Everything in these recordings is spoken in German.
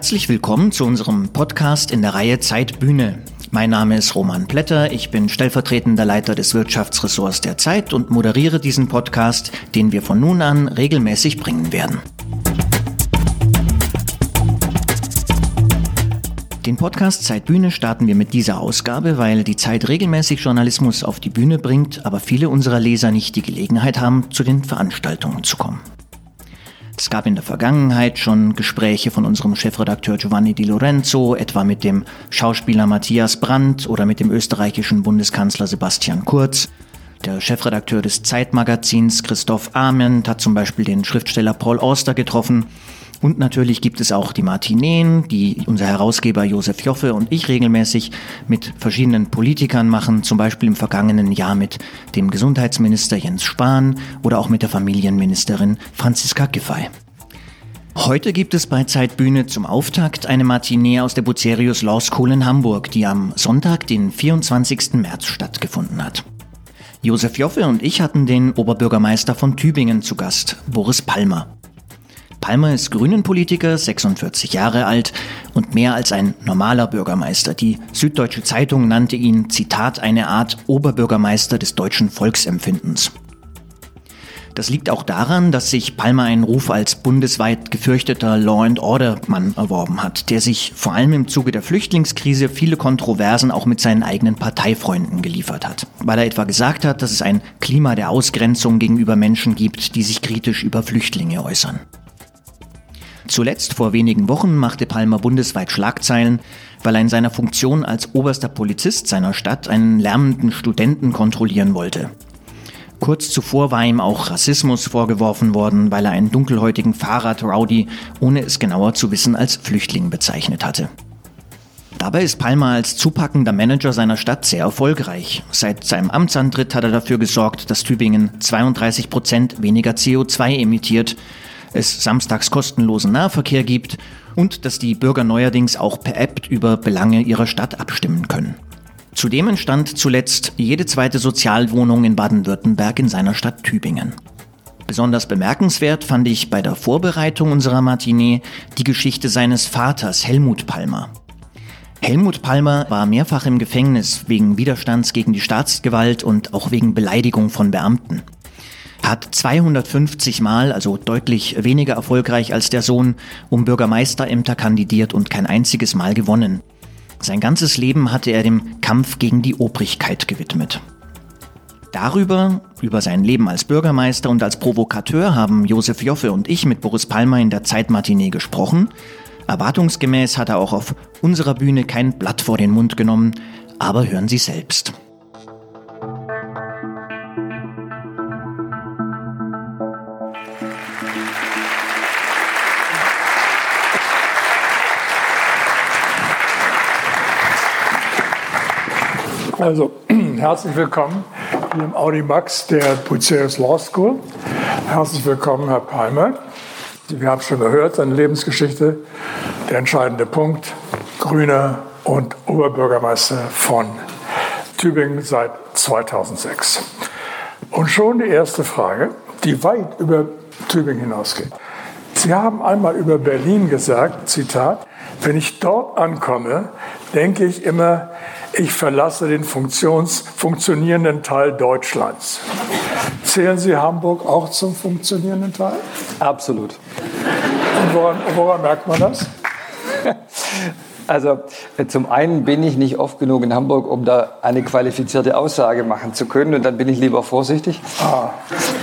Herzlich willkommen zu unserem Podcast in der Reihe Zeitbühne. Mein Name ist Roman Plätter, ich bin stellvertretender Leiter des Wirtschaftsressorts der Zeit und moderiere diesen Podcast, den wir von nun an regelmäßig bringen werden. Den Podcast Zeitbühne starten wir mit dieser Ausgabe, weil die Zeit regelmäßig Journalismus auf die Bühne bringt, aber viele unserer Leser nicht die Gelegenheit haben, zu den Veranstaltungen zu kommen. Es gab in der Vergangenheit schon Gespräche von unserem Chefredakteur Giovanni Di Lorenzo, etwa mit dem Schauspieler Matthias Brandt oder mit dem österreichischen Bundeskanzler Sebastian Kurz. Der Chefredakteur des Zeitmagazins Christoph Ament hat zum Beispiel den Schriftsteller Paul Auster getroffen und natürlich gibt es auch die Martineen, die unser Herausgeber Josef Joffe und ich regelmäßig mit verschiedenen Politikern machen, zum Beispiel im vergangenen Jahr mit dem Gesundheitsminister Jens Spahn oder auch mit der Familienministerin Franziska Giffey. Heute gibt es bei Zeitbühne zum Auftakt eine Matinee aus der Bucerius Law School in Hamburg, die am Sonntag, den 24. März stattgefunden hat. Josef Joffe und ich hatten den Oberbürgermeister von Tübingen zu Gast, Boris Palmer. Palmer ist Grünenpolitiker, 46 Jahre alt und mehr als ein normaler Bürgermeister. Die Süddeutsche Zeitung nannte ihn, Zitat, eine Art Oberbürgermeister des deutschen Volksempfindens. Das liegt auch daran, dass sich Palmer einen Ruf als bundesweit gefürchteter Law-and-Order-Mann erworben hat, der sich vor allem im Zuge der Flüchtlingskrise viele Kontroversen auch mit seinen eigenen Parteifreunden geliefert hat, weil er etwa gesagt hat, dass es ein Klima der Ausgrenzung gegenüber Menschen gibt, die sich kritisch über Flüchtlinge äußern. Zuletzt vor wenigen Wochen machte Palmer bundesweit Schlagzeilen, weil er in seiner Funktion als oberster Polizist seiner Stadt einen lärmenden Studenten kontrollieren wollte. Kurz zuvor war ihm auch Rassismus vorgeworfen worden, weil er einen dunkelhäutigen Fahrrad-Rowdy, ohne es genauer zu wissen, als Flüchtling bezeichnet hatte. Dabei ist Palmer als zupackender Manager seiner Stadt sehr erfolgreich. Seit seinem Amtsantritt hat er dafür gesorgt, dass Tübingen 32 Prozent weniger CO2 emittiert es samstags kostenlosen Nahverkehr gibt und dass die Bürger neuerdings auch per App über Belange ihrer Stadt abstimmen können. Zudem entstand zuletzt jede zweite Sozialwohnung in Baden-Württemberg in seiner Stadt Tübingen. Besonders bemerkenswert fand ich bei der Vorbereitung unserer Matinee die Geschichte seines Vaters Helmut Palmer. Helmut Palmer war mehrfach im Gefängnis wegen Widerstands gegen die Staatsgewalt und auch wegen Beleidigung von Beamten hat 250 Mal, also deutlich weniger erfolgreich als der Sohn, um Bürgermeisterämter kandidiert und kein einziges Mal gewonnen. Sein ganzes Leben hatte er dem Kampf gegen die Obrigkeit gewidmet. Darüber, über sein Leben als Bürgermeister und als Provokateur haben Josef Joffe und ich mit Boris Palmer in der Zeitmatinee gesprochen. Erwartungsgemäß hat er auch auf unserer Bühne kein Blatt vor den Mund genommen, aber hören Sie selbst. Also, herzlich willkommen hier im Audimax der Bucerius Law School. Herzlich willkommen, Herr Palmer. Wir haben schon gehört, seine Lebensgeschichte, der entscheidende Punkt, Grüner und Oberbürgermeister von Tübingen seit 2006. Und schon die erste Frage, die weit über Tübingen hinausgeht. Sie haben einmal über Berlin gesagt, Zitat, wenn ich dort ankomme, denke ich immer, ich verlasse den funktionierenden Teil Deutschlands. Zählen Sie Hamburg auch zum funktionierenden Teil? Absolut. Und woran, woran merkt man das? Also äh, zum einen bin ich nicht oft genug in Hamburg, um da eine qualifizierte Aussage machen zu können und dann bin ich lieber vorsichtig. Ah,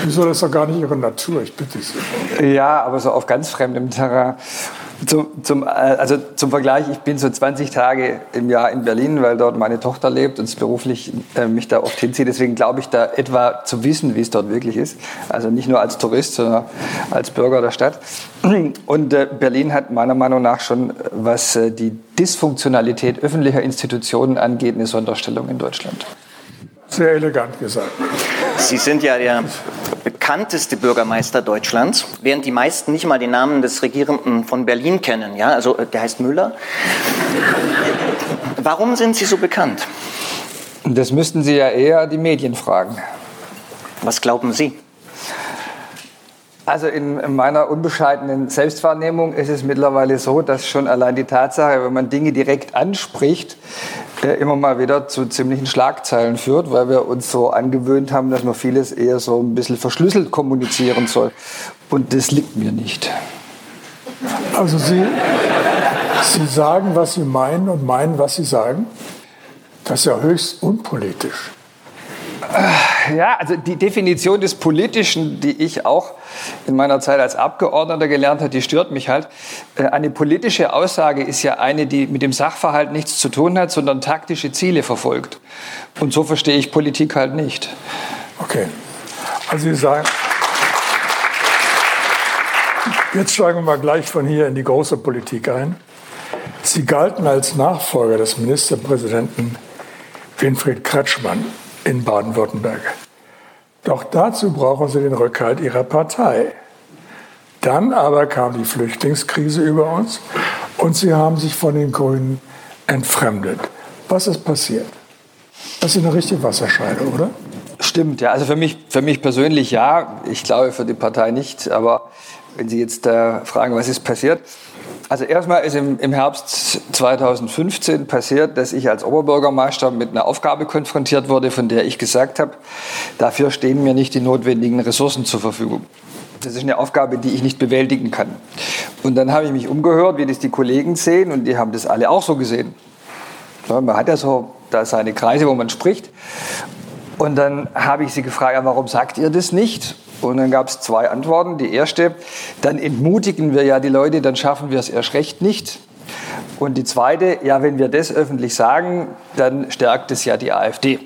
wieso das ist doch gar nicht Ihre Natur, ich bitte Sie. Ja, aber so auf ganz fremdem Terrain. Zum, zum, äh, also zum Vergleich, ich bin so 20 Tage im Jahr in Berlin, weil dort meine Tochter lebt und es beruflich äh, mich da oft hinzieht. Deswegen glaube ich da etwa zu wissen, wie es dort wirklich ist. Also nicht nur als Tourist, sondern als Bürger der Stadt. Und äh, Berlin hat meiner Meinung nach schon, was äh, die Dysfunktionalität öffentlicher Institutionen angeht, eine Sonderstellung in Deutschland. Sehr elegant gesagt. Sie sind ja der bekannteste Bürgermeister Deutschlands, während die meisten nicht mal den Namen des Regierenden von Berlin kennen. Ja, also äh, der heißt Müller. Warum sind Sie so bekannt? Das müssten Sie ja eher die Medien fragen. Was glauben Sie? Also in meiner unbescheidenen Selbstwahrnehmung ist es mittlerweile so, dass schon allein die Tatsache, wenn man Dinge direkt anspricht, äh, immer mal wieder zu ziemlichen Schlagzeilen führt, weil wir uns so angewöhnt haben, dass man vieles eher so ein bisschen verschlüsselt kommunizieren soll. Und das liegt mir nicht. Also Sie, Sie sagen, was Sie meinen und meinen, was Sie sagen? Das ist ja höchst unpolitisch. Ja, also die Definition des Politischen, die ich auch in meiner Zeit als Abgeordneter gelernt habe, die stört mich halt. Äh, eine politische Aussage ist ja eine, die mit dem Sachverhalt nichts zu tun hat, sondern taktische Ziele verfolgt. Und so verstehe ich Politik halt nicht. Okay. Also Sie sagen, jetzt steigen wir mal gleich von hier in die große Politik ein. Sie galten als Nachfolger des Ministerpräsidenten Winfried Kretschmann in Baden-Württemberg. Doch dazu brauchen sie den Rückhalt ihrer Partei. Dann aber kam die Flüchtlingskrise über uns und sie haben sich von den Grünen entfremdet. Was ist passiert? Das ist eine richtige Wasserscheide, oder? Stimmt, ja. Also für mich, für mich persönlich ja. Ich glaube für die Partei nicht. Aber wenn Sie jetzt äh, fragen, was ist passiert, also erstmal ist im, im, Herbst 2015 passiert, dass ich als Oberbürgermeister mit einer Aufgabe konfrontiert wurde, von der ich gesagt habe, dafür stehen mir nicht die notwendigen Ressourcen zur Verfügung. Das ist eine Aufgabe, die ich nicht bewältigen kann. Und dann habe ich mich umgehört, wie das die Kollegen sehen, und die haben das alle auch so gesehen. Man hat ja so da seine Kreise, wo man spricht. Und dann habe ich sie gefragt, warum sagt ihr das nicht? Und dann gab es zwei Antworten. Die erste, dann entmutigen wir ja die Leute, dann schaffen wir es erst recht nicht. Und die zweite, ja, wenn wir das öffentlich sagen, dann stärkt es ja die AfD.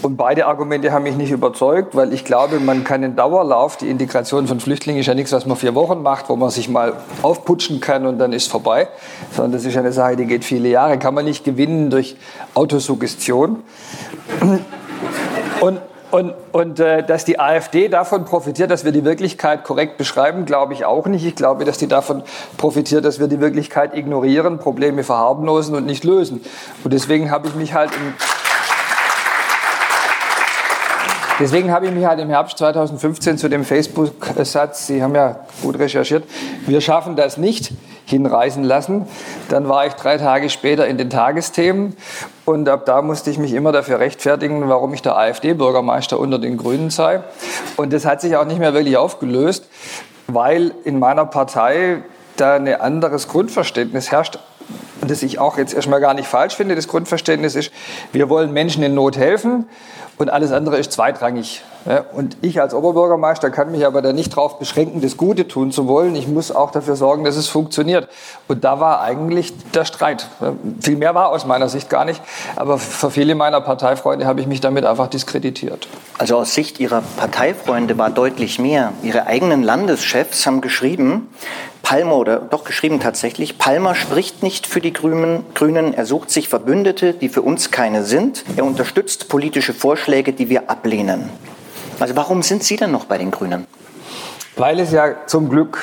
Und beide Argumente haben mich nicht überzeugt, weil ich glaube, man kann in Dauerlauf, die Integration von Flüchtlingen ist ja nichts, was man vier Wochen macht, wo man sich mal aufputschen kann und dann ist vorbei, sondern das ist eine Sache, die geht viele Jahre, kann man nicht gewinnen durch Autosuggestion. Und und, und äh, dass die AfD davon profitiert, dass wir die Wirklichkeit korrekt beschreiben, glaube ich auch nicht. Ich glaube, dass die davon profitiert, dass wir die Wirklichkeit ignorieren, Probleme verharmlosen und nicht lösen. Und deswegen habe ich mich halt im Deswegen habe ich mich halt im Herbst 2015 zu dem Facebook-Satz, Sie haben ja gut recherchiert, wir schaffen das nicht, hinreißen lassen. Dann war ich drei Tage später in den Tagesthemen und ab da musste ich mich immer dafür rechtfertigen, warum ich der AfD-Bürgermeister unter den Grünen sei. Und das hat sich auch nicht mehr wirklich aufgelöst, weil in meiner Partei da ein anderes Grundverständnis herrscht das ich auch jetzt erstmal gar nicht falsch finde, das Grundverständnis ist, wir wollen Menschen in Not helfen und alles andere ist zweitrangig. Und ich als Oberbürgermeister kann mich aber da nicht darauf beschränken, das Gute tun zu wollen. Ich muss auch dafür sorgen, dass es funktioniert. Und da war eigentlich der Streit. Viel mehr war aus meiner Sicht gar nicht. Aber für viele meiner Parteifreunde habe ich mich damit einfach diskreditiert. Also aus Sicht Ihrer Parteifreunde war deutlich mehr. Ihre eigenen Landeschefs haben geschrieben, Palmer, oder doch geschrieben tatsächlich, Palmer spricht nicht für die Grünen, Grünen, er sucht sich Verbündete, die für uns keine sind. Er unterstützt politische Vorschläge, die wir ablehnen. Also warum sind Sie denn noch bei den Grünen? Weil es ja zum Glück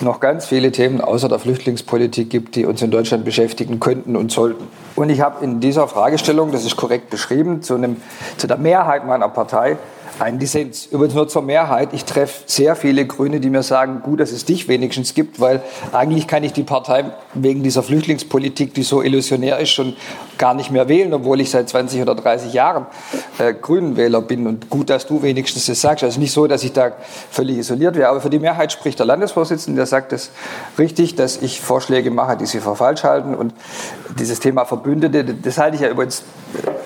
noch ganz viele Themen außer der Flüchtlingspolitik gibt, die uns in Deutschland beschäftigen könnten und sollten. Und ich habe in dieser Fragestellung, das ist korrekt beschrieben, zu, einem, zu der Mehrheit meiner Partei ein Dissens. Übrigens nur zur Mehrheit. Ich treffe sehr viele Grüne, die mir sagen, gut, dass es dich wenigstens gibt, weil eigentlich kann ich die Partei wegen dieser Flüchtlingspolitik, die so illusionär ist, schon gar nicht mehr wählen, obwohl ich seit 20 oder 30 Jahren äh, Grünenwähler bin. Und gut, dass du wenigstens das sagst. Also nicht so, dass ich da völlig isoliert wäre. Aber für die Mehrheit spricht der Landesvorsitzende, der sagt es richtig, dass ich Vorschläge mache, die sie für falsch halten. Und dieses Thema Verbündete, das halte ich ja übrigens,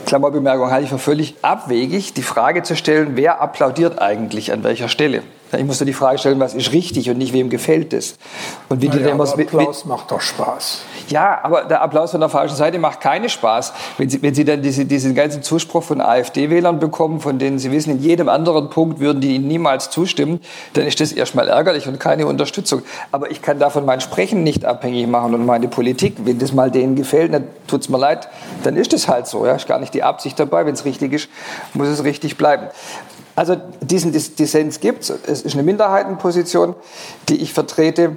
Klammerbemerkung, halte ich für völlig abwegig, die Frage zu stellen, wer applaudiert eigentlich an welcher Stelle. Ich muss dir die Frage stellen, was ist richtig und nicht wem gefällt es. Und wie naja, die immer Applaus macht doch Spaß. Ja, aber der Applaus von der falschen Seite macht keinen Spaß. Wenn Sie, wenn Sie dann diese, diesen ganzen Zuspruch von AfD-Wählern bekommen, von denen Sie wissen, in jedem anderen Punkt würden die Ihnen niemals zustimmen, dann ist das erstmal ärgerlich und keine Unterstützung. Aber ich kann davon mein Sprechen nicht abhängig machen und meine Politik. Wenn das mal denen gefällt, dann tut es mir leid, dann ist das halt so. Ja, ist gar nicht die Absicht dabei. Wenn es richtig ist, muss es richtig bleiben. Also diesen Dissens gibt es. Es ist eine Minderheitenposition, die ich vertrete.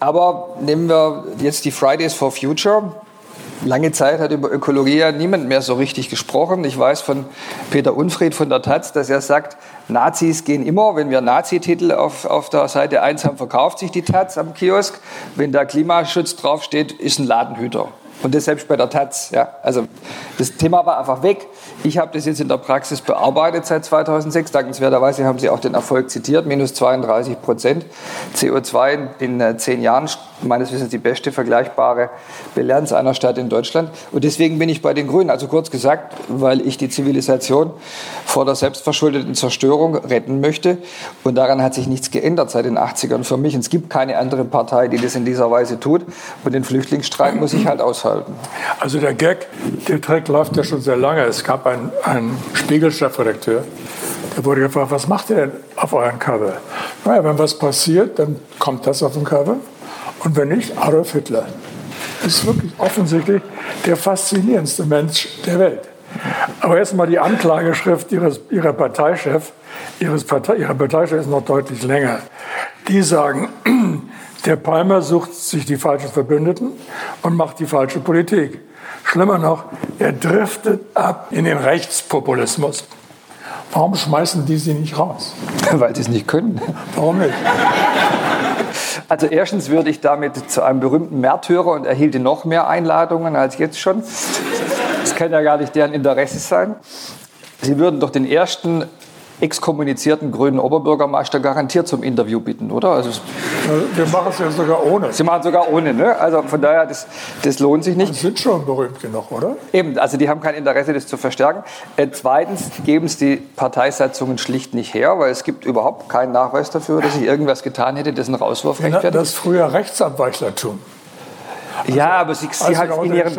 Aber nehmen wir jetzt die Fridays for Future. lange Zeit hat über Ökologie ja niemand mehr so richtig gesprochen. Ich weiß von Peter Unfried von der Taz, dass er sagt, Nazis gehen immer, wenn wir Nazi-Titel auf, auf der Seite 1 haben, verkauft sich die Taz am Kiosk. Wenn da Klimaschutz draufsteht, ist ein Ladenhüter. Und das selbst bei der Taz. Ja. Also das Thema war einfach weg. Ich habe das jetzt in der Praxis bearbeitet seit 2006. Dankenswerterweise haben Sie auch den Erfolg zitiert, minus 32 Prozent CO2 in, äh, zehn Jahren. Meines Wissens die beste vergleichbare Bilanz einer Stadt in Deutschland. Und deswegen bin ich bei den Grünen. Also kurz gesagt, weil ich die Zivilisation vor der selbstverschuldeten Zerstörung retten möchte. Und daran hat sich nichts geändert seit den 80ern für mich. Und es gibt keine andere Partei, die das in dieser Weise tut. Und den Flüchtlingsstreit muss ich halt aushalten. Also der Gag, der Trick läuft ja schon sehr lange. Es gab einen, einen Spiegel-Chefredakteur, der wurde gefragt, was macht ihr denn auf euren Cover? Naja, wenn was passiert, dann kommt das auf den Cover. Und wenn nicht, Adolf Hitler. Das ist wirklich offensichtlich der faszinierendste Mensch der Welt. Aber jetzt mal die Anklageschrift ihres, ihrer Parteichef. Ihres Partei, ihrer Parteichef ist noch deutlich länger. Die sagen, der Palmer sucht sich die falschen Verbündeten und macht die falsche Politik. Schlimmer noch, er driftet ab in den Rechtspopulismus. Warum schmeißen die sie nicht raus? Weil sie es nicht können. Warum nicht? Also erstens würde ich damit zu einem berühmten Märtyrer und erhielte noch mehr Einladungen als jetzt schon. Das kann ja gar nicht deren Interesse sein. Sie würden doch den ersten exkommunizierten grünen Oberbürgermeister garantiert zum Interview bitten, oder? Also, Wir machen es ja sogar ohne. Sie machen es sogar ohne, ne? Also von daher, das, das lohnt sich nicht. Die sind schon berühmt genug, oder? Eben, also die haben kein Interesse, das zu verstärken. Äh, zweitens geben es die Parteisatzungen schlicht nicht her, weil es gibt überhaupt keinen Nachweis dafür, dass ich irgendwas getan hätte, dessen Rauswurf nannten das früher Ja, aber Sie, Sie also halt in Ihren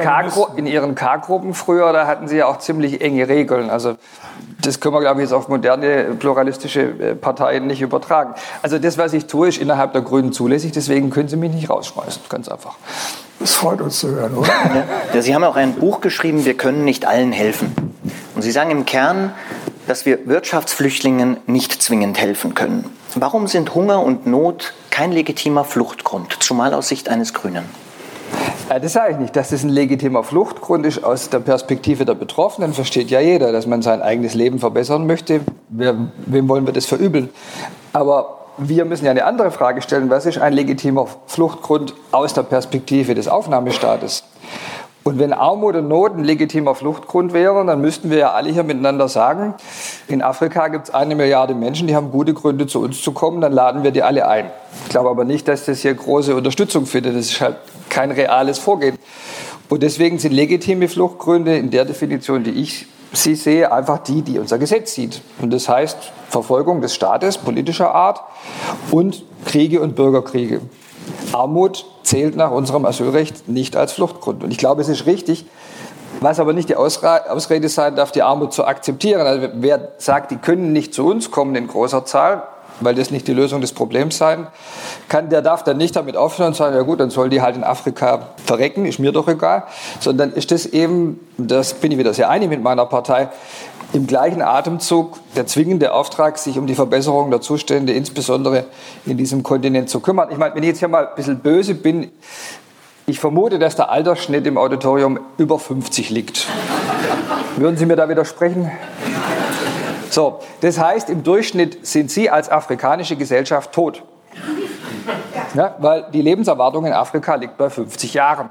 in Ihren K-Gruppen früher, da hatten Sie ja auch ziemlich enge Regeln. Also das können wir, glaube ich, jetzt auf moderne pluralistische äh, Parteien nicht übertragen. Also das, was ich tue, ist innerhalb der Grünen zulässig. Deswegen können Sie mich nicht rausschmeißen. Ganz einfach. Das freut uns zu hören, oder? Ja, Sie haben auch ein Buch geschrieben, wir können nicht allen helfen. Und Sie sagen im Kern, dass wir Wirtschaftsflüchtlingen nicht zwingend helfen können. Warum sind Hunger und Not kein legitimer Fluchtgrund, zumal aus Sicht eines Grünen? Ja, das sage ich nicht. Dass das ein legitimer Fluchtgrund ist aus der Perspektive der Betroffenen, versteht ja jeder, dass man sein eigenes Leben verbessern möchte. Wem wollen wir das verübeln? Aber wir müssen ja eine andere Frage stellen. Was ist ein legitimer Fluchtgrund aus der Perspektive des Aufnahmestaates? Und wenn Armut und Not ein legitimer Fluchtgrund wären, dann müssten wir ja alle hier miteinander sagen, in Afrika gibt es eine Milliarde Menschen, die haben gute Gründe, zu uns zu kommen, dann laden wir die alle ein. Ich glaube aber nicht, dass das hier große Unterstützung findet. Das ist halt kein reales Vorgehen. Und deswegen sind legitime Fluchtgründe in der Definition, die ich sie sehe, einfach die, die unser Gesetz sieht. Und das heißt Verfolgung des Staates politischer Art und Kriege und Bürgerkriege. Armut zählt nach unserem Asylrecht nicht als Fluchtgrund. Und ich glaube, es ist richtig, was aber nicht die Ausrede sein darf, die Armut zu akzeptieren. Also wer sagt, die können nicht zu uns kommen in großer Zahl, weil das nicht die Lösung des Problems sein kann, der darf dann nicht damit aufhören und sagen, ja gut, dann soll die halt in Afrika verrecken, ist mir doch egal. Sondern ist das eben, das bin ich wieder sehr einig mit meiner Partei, im gleichen Atemzug der zwingende Auftrag, sich um die Verbesserung der Zustände, insbesondere in diesem Kontinent zu kümmern. Ich meine, wenn ich jetzt hier mal ein bisschen böse bin, ich vermute, dass der Altersschnitt im Auditorium über 50 liegt. Würden Sie mir da widersprechen? So, das heißt, im Durchschnitt sind Sie als afrikanische Gesellschaft tot. Ja, weil die Lebenserwartung in Afrika liegt bei 50 Jahren.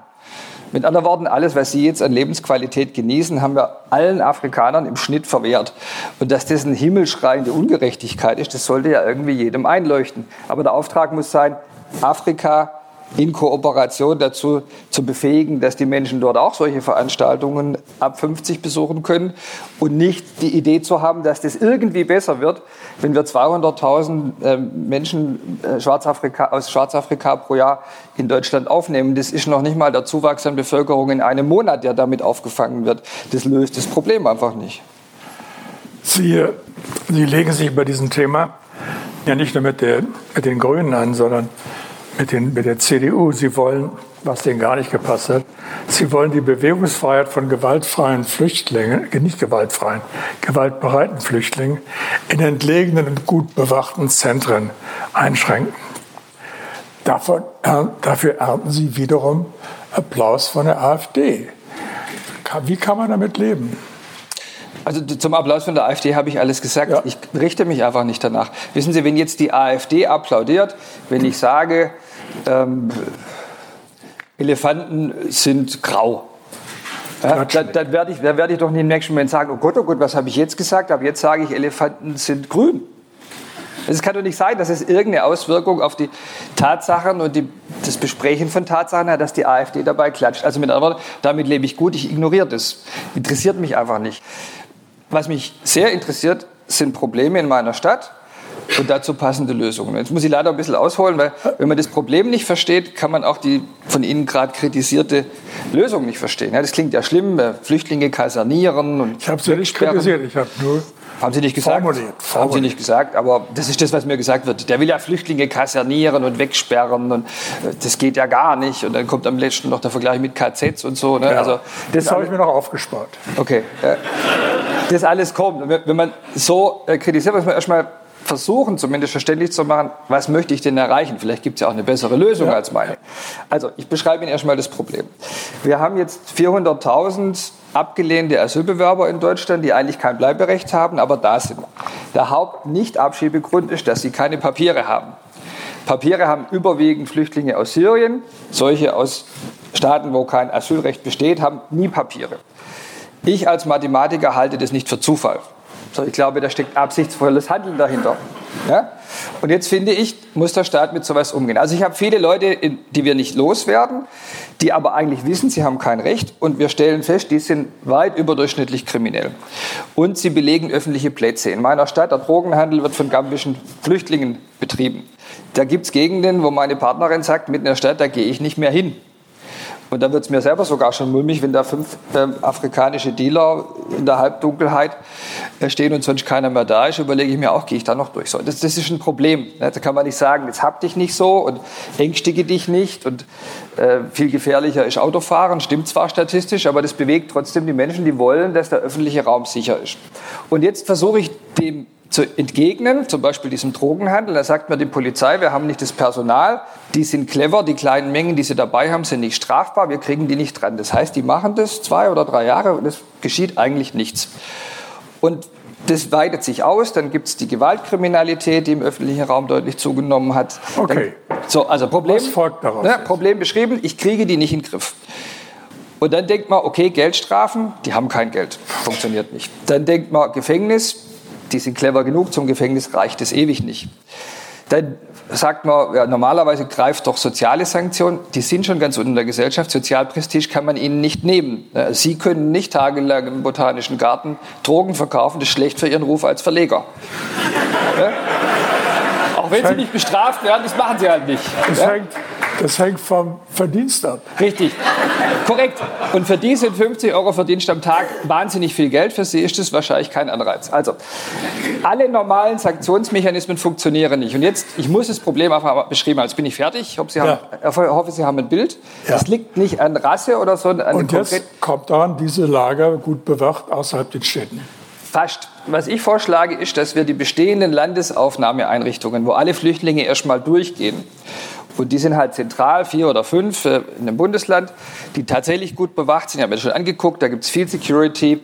Mit anderen Worten, alles, was Sie jetzt an Lebensqualität genießen, haben wir allen Afrikanern im Schnitt verwehrt. Und dass das eine himmelschreiende Ungerechtigkeit ist, das sollte ja irgendwie jedem einleuchten. Aber der Auftrag muss sein, Afrika in Kooperation dazu zu befähigen, dass die Menschen dort auch solche Veranstaltungen ab 50 besuchen können und nicht die Idee zu haben, dass das irgendwie besser wird, wenn wir 200.000 ähm, Menschen äh, Schwarzafrika, aus Schwarzafrika pro Jahr in Deutschland aufnehmen. Das ist noch nicht mal der Zuwachs an Bevölkerung in einem Monat, der damit aufgefangen wird. Das löst das Problem einfach nicht. Sie, Sie legen sich bei diesem Thema ja nicht nur mit, der, mit den Grünen an, sondern mit, den, mit der CDU. Sie wollen, was denen gar nicht gepasst hat, Sie wollen die Bewegungsfreiheit von gewaltfreien Flüchtlingen, nicht gewaltfreien, gewaltbereiten Flüchtlingen in entlegenen und gut bewachten Zentren einschränken. Davon, äh, dafür ernten Sie wiederum Applaus von der AfD. Wie kann man damit leben? Also zum Applaus von der AfD habe ich alles gesagt. Ja. Ich richte mich einfach nicht danach. Wissen Sie, wenn jetzt die AfD applaudiert, wenn ich sage, ähm, Elefanten sind grau, ja, dann, dann werde ich, dann werd ich doch nicht im nächsten Moment sagen, oh Gott, oh Gott, was habe ich jetzt gesagt? Aber jetzt sage ich, Elefanten sind grün. Es kann doch nicht sein, dass es irgendeine Auswirkung auf die Tatsachen und die, das Besprechen von Tatsachen hat, dass die AfD dabei klatscht. Also mit anderen Worten, damit lebe ich gut, ich ignoriere das. Interessiert mich einfach nicht. Was mich sehr interessiert, sind Probleme in meiner Stadt und dazu passende Lösungen. Jetzt muss ich leider ein bisschen ausholen, weil wenn man das Problem nicht versteht, kann man auch die von Ihnen gerade kritisierte Lösung nicht verstehen. Ja, das klingt ja schlimm, äh, Flüchtlinge kasernieren und Ich habe sie nicht kritisiert, ich habe nur Haben Sie nicht gesagt? Formuliert, Haben Sie formuliert. nicht gesagt, aber das ist das, was mir gesagt wird. Der will ja Flüchtlinge kasernieren und wegsperren und äh, das geht ja gar nicht. Und dann kommt am letzten noch der Vergleich mit KZs und so. Ne? Ja, Also das das habe ich mir noch aufgespart. Okay. Das alles kommt. Wenn man so äh, kritisiert, muss man erstmal versuchen, zumindest verständlich zu machen, was möchte ich denn erreichen? Vielleicht gibt es ja auch eine bessere Lösung als meine. Also, ich beschreibe Ihnen erstmal das Problem. Wir haben jetzt 400.000 abgelehnte Asylbewerber in Deutschland, die eigentlich kein Bleiberecht haben, aber da sind. Der Hauptnichtabschiebegrund ist, dass sie keine Papiere haben. Papiere haben überwiegend Flüchtlinge aus Syrien. Solche aus Staaten, wo kein Asylrecht besteht, haben nie Papiere. Ich als Mathematiker halte das nicht für Zufall. So, ich glaube, da steckt absichtsvolles Handeln dahinter. Ja? Und jetzt finde ich, muss der Staat mit sowas umgehen. Also ich habe viele Leute, die wir nicht loswerden, die aber eigentlich wissen, sie haben kein Recht. Und wir stellen fest, die sind weit überdurchschnittlich kriminell. Und sie belegen öffentliche Plätze. In meiner Stadt, der Drogenhandel wird von gambischen Flüchtlingen betrieben. Da gibt es Gegenden, wo meine Partnerin sagt, mitten in der Stadt, da gehe ich nicht mehr hin. Und da wird es mir selber sogar schon mulmig, wenn da fünf ähm, afrikanische Dealer in der Halbdunkelheit äh, stehen und sonst keiner mehr da ist, überlege ich mir auch, gehe ich da noch durch. So, das, das ist ein Problem. Ne? Da kann man nicht sagen, jetzt hab dich nicht so und ängstige dich nicht und äh, viel gefährlicher ist Autofahren, stimmt zwar statistisch, aber das bewegt trotzdem die Menschen, die wollen, dass der öffentliche Raum sicher ist. Und jetzt versuche ich dem zu entgegnen, zum Beispiel diesem Drogenhandel. Da sagt mir die Polizei, wir haben nicht das Personal, die sind clever, die kleinen Mengen, die sie dabei haben, sind nicht strafbar, wir kriegen die nicht dran. Das heißt, die machen das zwei oder drei Jahre und es geschieht eigentlich nichts. Und das weitet sich aus, dann gibt es die Gewaltkriminalität, die im öffentlichen Raum deutlich zugenommen hat. Okay. Dann, so, also Problem, Was folgt daraus Ne? Problem beschrieben, ich kriege die nicht in den Griff. Und dann denkt man, okay, Geldstrafen, die haben kein Geld, funktioniert nicht. Dann denkt man, Gefängnis, die sind clever genug, zum Gefängnis reicht es ewig nicht. Dann sagt man, ja, normalerweise greift doch soziale Sanktionen, die sind schon ganz unten in der Gesellschaft, Sozialprestige kann man ihnen nicht nehmen. Sie können nicht tagelang im Botanischen Garten Drogen verkaufen, das ist schlecht für Ihren Ruf als Verleger. Ja? Auch wenn Sie nicht bestraft werden, das machen Sie halt nicht. Das, Ja? Das hängt vom Verdienst ab. Richtig, korrekt. Und für die sind 50 Euro Verdienst am Tag wahnsinnig viel Geld. Für sie ist das wahrscheinlich kein Anreiz. Also, alle normalen Sanktionsmechanismen funktionieren nicht. Und jetzt, ich muss das Problem einfach beschrieben haben. Jetzt bin ich fertig. Ich hoffe, Sie haben, Ja. ich hoffe, Sie haben ein Bild. Ja. Das liegt nicht an Rasse oder so, an Und jetzt kommt daran, diese Lager gut bewacht außerhalb den Städten. Fast. Was ich vorschlage, ist, dass wir die bestehenden Landesaufnahmeeinrichtungen, wo alle Flüchtlinge erstmal durchgehen, und die sind halt zentral, vier oder fünf äh, in einem Bundesland, die tatsächlich gut bewacht sind. Ich habe mir das schon angeguckt, da gibt es viel Security,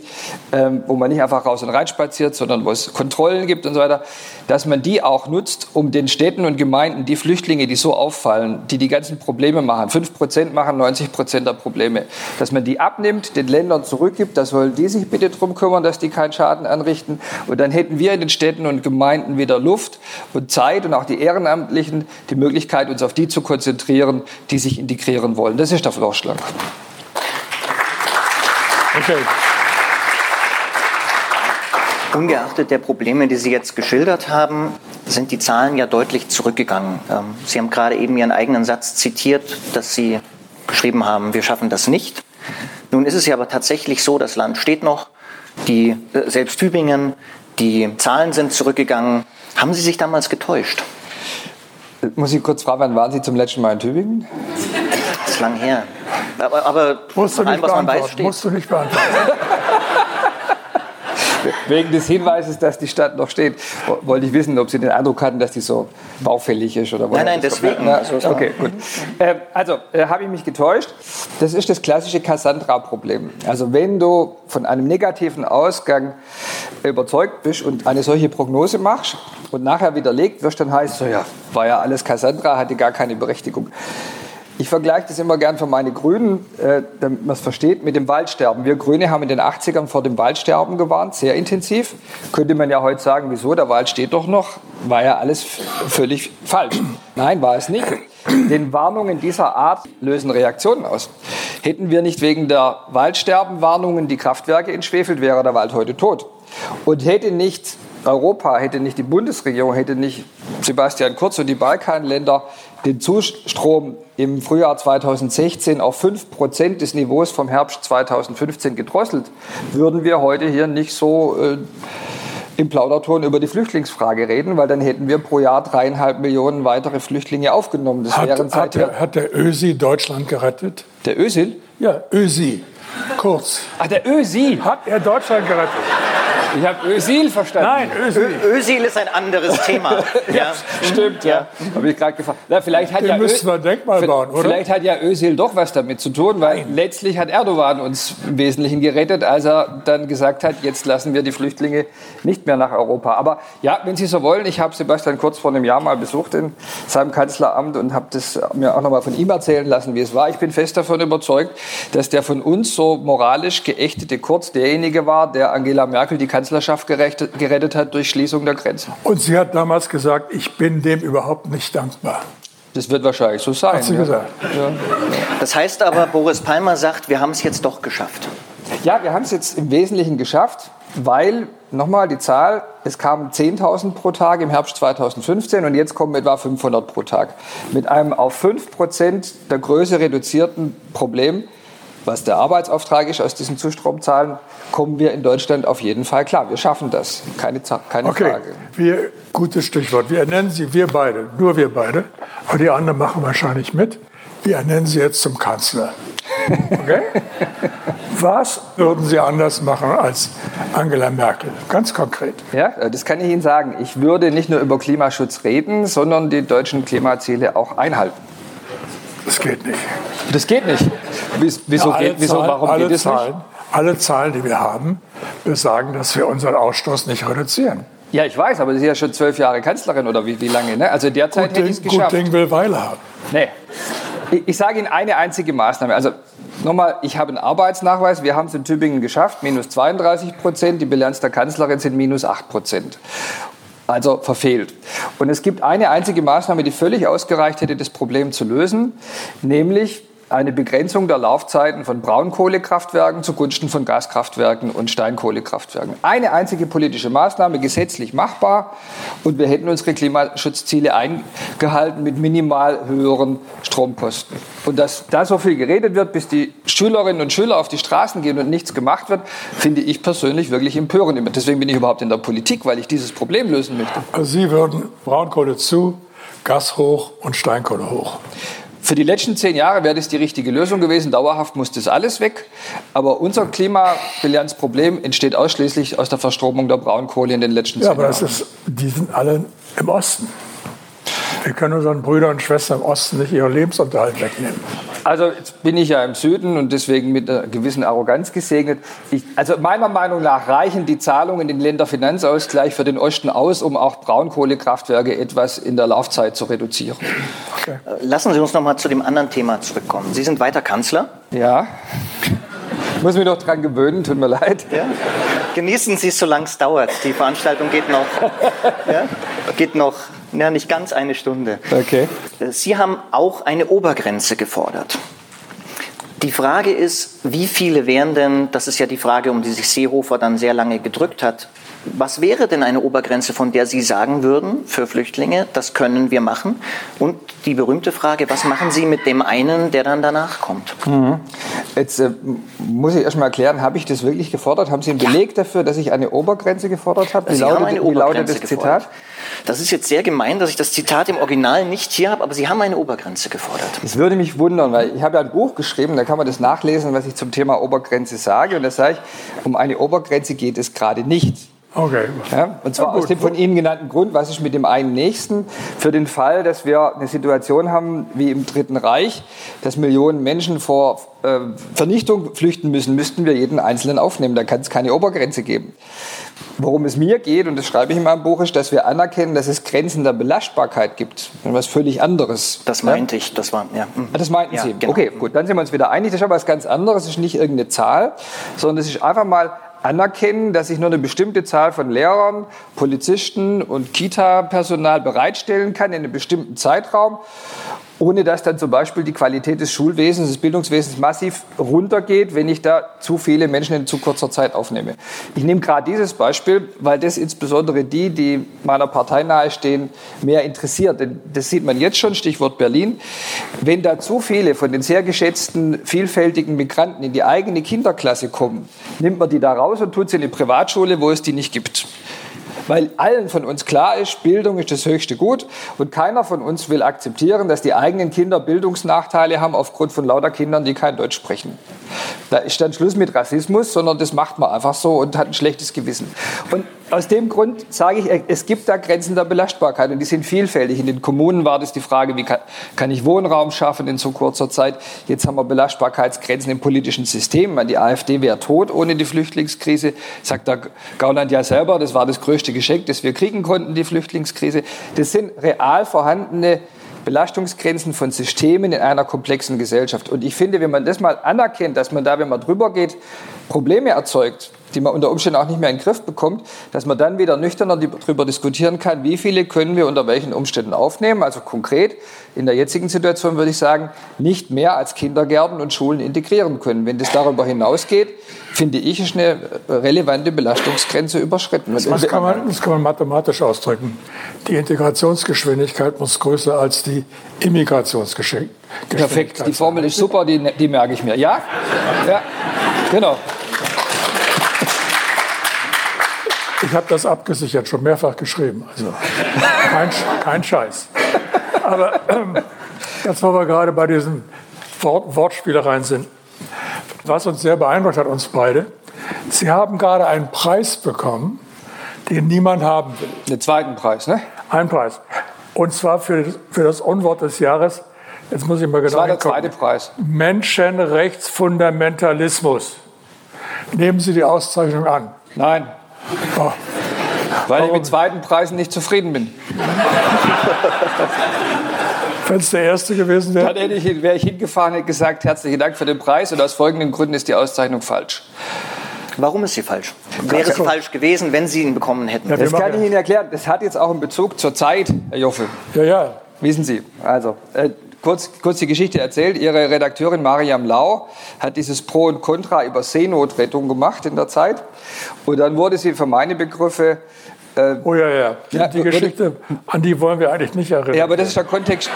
ähm, wo man nicht einfach raus und rein spaziert, sondern wo es Kontrollen gibt und so weiter, dass man die auch nutzt, um den Städten und Gemeinden die Flüchtlinge, die so auffallen, die die ganzen Probleme machen, 5 Prozent machen 90 Prozent der Probleme, dass man die abnimmt, den Ländern zurückgibt, da sollen die sich bitte drum kümmern, dass die keinen Schaden anrichten. Und dann hätten wir in den Städten und Gemeinden wieder Luft und Zeit und auch die Ehrenamtlichen die Möglichkeit, uns auf die zu konzentrieren, die sich integrieren wollen. Das ist der Vorschlag. Okay. Ungeachtet der Probleme, die Sie jetzt geschildert haben, sind die Zahlen ja deutlich zurückgegangen. Ähm, Sie haben gerade eben Ihren eigenen Satz zitiert, dass Sie geschrieben haben, wir schaffen das nicht. Nun ist es ja aber tatsächlich so, das Land steht noch, die, äh, selbst Tübingen, die Zahlen sind zurückgegangen. Haben Sie sich damals getäuscht? Muss ich kurz fragen, wann waren Sie zum letzten Mal in Tübingen? Das ist lang her. Aber, aber Musst du von allem, nicht was man weiß, steht. Musst du nicht beantworten. Wegen des Hinweises, dass die Stadt noch steht, wollte ich wissen, ob Sie den Eindruck hatten, dass die so baufällig ist oder Nein, nein, deswegen. Na, okay, gut. Äh, also, äh, habe ich mich getäuscht? Das ist das klassische Cassandra-Problem. Also, wenn du von einem negativen Ausgang überzeugt bist und eine solche Prognose machst und nachher widerlegt wirst, dann heißt es so, ja, war ja alles Cassandra, hatte gar keine Berechtigung. Ich vergleiche das immer gern für meine Grünen, äh, damit man es versteht, mit dem Waldsterben. Wir Grüne haben in den 80ern vor dem Waldsterben gewarnt, sehr intensiv. Könnte man ja heute sagen, wieso, der Wald steht doch noch. War ja alles völlig falsch. Nein, war es nicht. Denn Warnungen dieser Art lösen Reaktionen aus. Hätten wir nicht wegen der Waldsterbenwarnungen die Kraftwerke entschwefelt, wäre der Wald heute tot. Und hätte nicht Europa, hätte nicht die Bundesregierung, hätte nicht Sebastian Kurz und die Balkanländer den Zustrom im Frühjahr 2016 auf 5 Prozent des Niveaus vom Herbst 2015 gedrosselt, würden wir heute hier nicht so äh, im Plauderton über die Flüchtlingsfrage reden, weil dann hätten wir pro Jahr dreieinhalb Millionen weitere Flüchtlinge aufgenommen. Das hat, hat, der, hat der Ösi Deutschland gerettet? Der Ösil? Ja, Ösi. Kurz. Ach, der Ösi. Hat er Deutschland gerettet? Ich habe Ösil verstanden. Nein, Ösil. Ösil ist ein anderes Thema. ja, stimmt, ja. Habe ich gerade gefragt. Na, vielleicht hat Den ja müssten wir ein Denkmal bauen, oder? Vielleicht hat ja Ösil doch was damit zu tun, weil Nein. letztlich hat Erdogan uns im Wesentlichen gerettet, als er dann gesagt hat, jetzt lassen wir die Flüchtlinge nicht mehr nach Europa. Aber ja, wenn Sie so wollen, ich habe Sebastian Kurz vor einem Jahr mal besucht in seinem Kanzleramt und habe das mir auch noch mal von ihm erzählen lassen, wie es war. Ich bin fest davon überzeugt, dass der von uns so moralisch geächtete Kurz derjenige war, der Angela Merkel die Kanzlerin Kanzlerschaft gerettet hat durch Schließung der Grenzen. Und sie hat damals gesagt, ich bin dem überhaupt nicht dankbar. Das wird wahrscheinlich so sein. Hat sie ja. gesagt. Ja. Das heißt aber, Boris Palmer sagt, wir haben es jetzt doch geschafft. Ja, wir haben es jetzt im Wesentlichen geschafft, weil, nochmal die Zahl, es kamen 10.000 pro Tag im Herbst 2015 und jetzt kommen etwa 500 pro Tag. Mit einem auf 5 Prozent der Größe reduzierten Problem was der Arbeitsauftrag ist aus diesen Zustromzahlen, kommen wir in Deutschland auf jeden Fall klar. Wir schaffen das, keine, keine okay. Frage. Wir, gutes Stichwort. Wir ernennen Sie, wir beide, nur wir beide, aber die anderen machen wahrscheinlich mit. Wir ernennen Sie jetzt zum Kanzler. Okay? Was würden Sie anders machen als Angela Merkel? Ganz konkret. Ja, das kann ich Ihnen sagen. Ich würde nicht nur über Klimaschutz reden, sondern die deutschen Klimaziele auch einhalten. Das geht nicht. Das geht nicht. Wieso, ja, geht, wieso Zahlen, warum geht es Zahlen, nicht? Alle Zahlen, die wir haben, besagen, dass wir unseren Ausstoß nicht reduzieren. Ja, ich weiß, aber Sie sind ja schon zwölf Jahre Kanzlerin oder wie, wie lange? Ne? Also derzeit gut hätte ich es geschafft. Gut Ding will Weile haben. Nee. Ich, ich sage Ihnen eine einzige Maßnahme. Also nochmal, ich habe einen Arbeitsnachweis. Wir haben es in Tübingen geschafft, minus 32 Prozent. Die Bilanz der Kanzlerin sind minus 8 Prozent also verfehlt. Und es gibt eine einzige Maßnahme, die völlig ausgereicht hätte, das Problem zu lösen, nämlich eine Begrenzung der Laufzeiten von Braunkohlekraftwerken zugunsten von Gaskraftwerken und Steinkohlekraftwerken. Eine einzige politische Maßnahme, gesetzlich machbar, und wir hätten unsere Klimaschutzziele eingehalten mit minimal höheren Stromkosten. Und dass da so viel geredet wird, bis die Schülerinnen und Schüler auf die Straßen gehen und nichts gemacht wird, finde ich persönlich wirklich empörend. Deswegen bin ich überhaupt in der Politik, weil ich dieses Problem lösen möchte. Also Sie würden Braunkohle zu, Gas hoch und Steinkohle hoch. Für die letzten zehn Jahre wäre das die richtige Lösung gewesen. Dauerhaft muss das alles weg. Aber unser Klimabilanzproblem entsteht ausschließlich aus der Verstromung der Braunkohle in den letzten ja, zehn Jahren. Ja, aber ist, die sind alle im Osten. Wir können unseren Brüdern und Schwestern im Osten nicht ihren Lebensunterhalt wegnehmen. Also jetzt bin ich ja im Süden und deswegen mit einer gewissen Arroganz gesegnet. Ich, also meiner Meinung nach reichen die Zahlungen in den Länderfinanzausgleich für den Osten aus, um auch Braunkohlekraftwerke etwas in der Laufzeit zu reduzieren. Okay. Lassen Sie uns noch mal zu dem anderen Thema zurückkommen. Sie sind weiter Kanzler? Ja. Ich muss mich noch dran gewöhnen, tut mir leid. Ja. Genießen Sie es, solange es dauert. Die Veranstaltung geht noch, ja, geht noch ja, nicht ganz eine Stunde. Okay. Sie haben auch eine Obergrenze gefordert. Die Frage ist, wie viele wären denn, das ist ja die Frage, um die sich Seehofer dann sehr lange gedrückt hat, was wäre denn eine Obergrenze, von der Sie sagen würden für Flüchtlinge, das können wir machen? Und die berühmte Frage, was machen Sie mit dem einen, der dann danach kommt? Mhm. Jetzt äh, muss ich erst mal erklären, habe ich das wirklich gefordert? Haben Sie einen Beleg ja. dafür, dass ich eine Obergrenze gefordert habe? Wie, lautet, wie lautet, das Zitat? Das ist jetzt sehr gemein, dass ich das Zitat im Original nicht hier habe, aber Sie haben eine Obergrenze gefordert. Es würde mich wundern, weil ich habe ja ein Buch geschrieben, da kann man das nachlesen, was ich zum Thema Obergrenze sage. Und da sage ich, um eine Obergrenze geht es gerade nicht. Okay. Ja, und zwar ja, aus dem von Ihnen genannten Grund, was ist mit dem einen Nächsten, für den Fall, dass wir eine Situation haben wie im Dritten Reich, dass Millionen Menschen vor äh, Vernichtung flüchten müssen, müssten wir jeden Einzelnen aufnehmen. Da kann es keine Obergrenze geben. Worum es mir geht, und das schreibe ich in meinem Buch, ist, dass wir anerkennen, dass es Grenzen der Belastbarkeit gibt. Was völlig anderes. Das meinte ja? ich, das war, ja. Ah, das meinten ja, Sie. Genau. Okay, gut, dann sind wir uns wieder einig. Das ist aber was ganz anderes. Das ist nicht irgendeine Zahl, sondern es ist einfach mal anerkennen, dass ich nur eine bestimmte Zahl von Lehrern, Polizisten und Kita-Personal bereitstellen kann in einem bestimmten Zeitraum ohne dass dann zum Beispiel die Qualität des Schulwesens, des Bildungswesens massiv runtergeht, wenn ich da zu viele Menschen in zu kurzer Zeit aufnehme. Ich nehme gerade dieses Beispiel, weil das insbesondere die, die meiner Partei nahestehen, mehr interessiert. Denn das sieht man jetzt schon, Stichwort Berlin. Wenn da zu viele von den sehr geschätzten, vielfältigen Migranten in die eigene Kinderklasse kommen, nimmt man die da raus und tut sie in eine Privatschule, wo es die nicht gibt weil allen von uns klar ist, Bildung ist das höchste Gut und keiner von uns will akzeptieren, dass die eigenen Kinder Bildungsnachteile haben aufgrund von lauter Kindern, die kein Deutsch sprechen. Da ist dann Schluss mit Rassismus, sondern das macht man einfach so und hat ein schlechtes Gewissen. Und aus dem Grund sage ich, es gibt da Grenzen der Belastbarkeit und die sind vielfältig. In den Kommunen war das die Frage, wie kann, kann ich Wohnraum schaffen in so kurzer Zeit. Jetzt haben wir Belastbarkeitsgrenzen im politischen System. Die AfD wäre tot ohne die Flüchtlingskrise. Sagt der Gauland ja selber, das war das größte Geschenk, das wir kriegen konnten, die Flüchtlingskrise. Das sind real vorhandene Belastungsgrenzen von Systemen in einer komplexen Gesellschaft. Und ich finde, wenn man das mal anerkennt, dass man da, wenn man drüber geht, Probleme erzeugt, die man unter Umständen auch nicht mehr in den Griff bekommt, dass man dann wieder nüchterner darüber diskutieren kann, wie viele können wir unter welchen Umständen aufnehmen. Also konkret in der jetzigen Situation würde ich sagen, nicht mehr als Kindergärten und Schulen integrieren können. Wenn das darüber hinausgeht, finde ich, ist eine relevante Belastungsgrenze überschritten. Das, das, kann man, das kann man mathematisch ausdrücken. Die Integrationsgeschwindigkeit muss größer als die Immigrationsgeschwindigkeit. Perfekt, die Formel ist super, die, die merke ich mir. Ja? Ja, genau. Ich habe das abgesichert, schon mehrfach geschrieben. Also kein, kein Scheiß. Aber ähm, jetzt, wo wir gerade bei diesen Wort Wortspielereien sind, was uns sehr beeindruckt hat, uns beide, Sie haben gerade einen Preis bekommen, den niemand haben will. Den zweiten Preis, ne? Einen Preis. Und zwar für, für das Unwort des Jahres, jetzt muss ich mal genau Das war der zweite Preis. Menschenrechtsfundamentalismus. Nehmen Sie die Auszeichnung an. Nein. Oh. Weil ich mit zweiten Preisen nicht zufrieden bin. Wenn es der erste gewesen wäre. Dann ich, wäre ich hingefahren und gesagt, herzlichen Dank für den Preis und aus folgenden Gründen ist die Auszeichnung falsch. Warum ist sie falsch? Wäre sie falsch gewesen, wenn Sie ihn bekommen hätten? Ja, das kann ich Ihnen erklären. Das hat jetzt auch einen Bezug zur Zeit, Herr Joffe. Ja, ja. Wissen Sie, also, äh, kurz, kurz die Geschichte erzählt. Ihre Redakteurin Mariam Lau hat dieses Pro und Contra über Seenotrettung gemacht in der Zeit. Und dann wurde sie für meine Begriffe äh, oh ja, ja. Die, ja, die Geschichte, an die wollen wir eigentlich nicht erinnern. Ja, aber das ist der Kontext.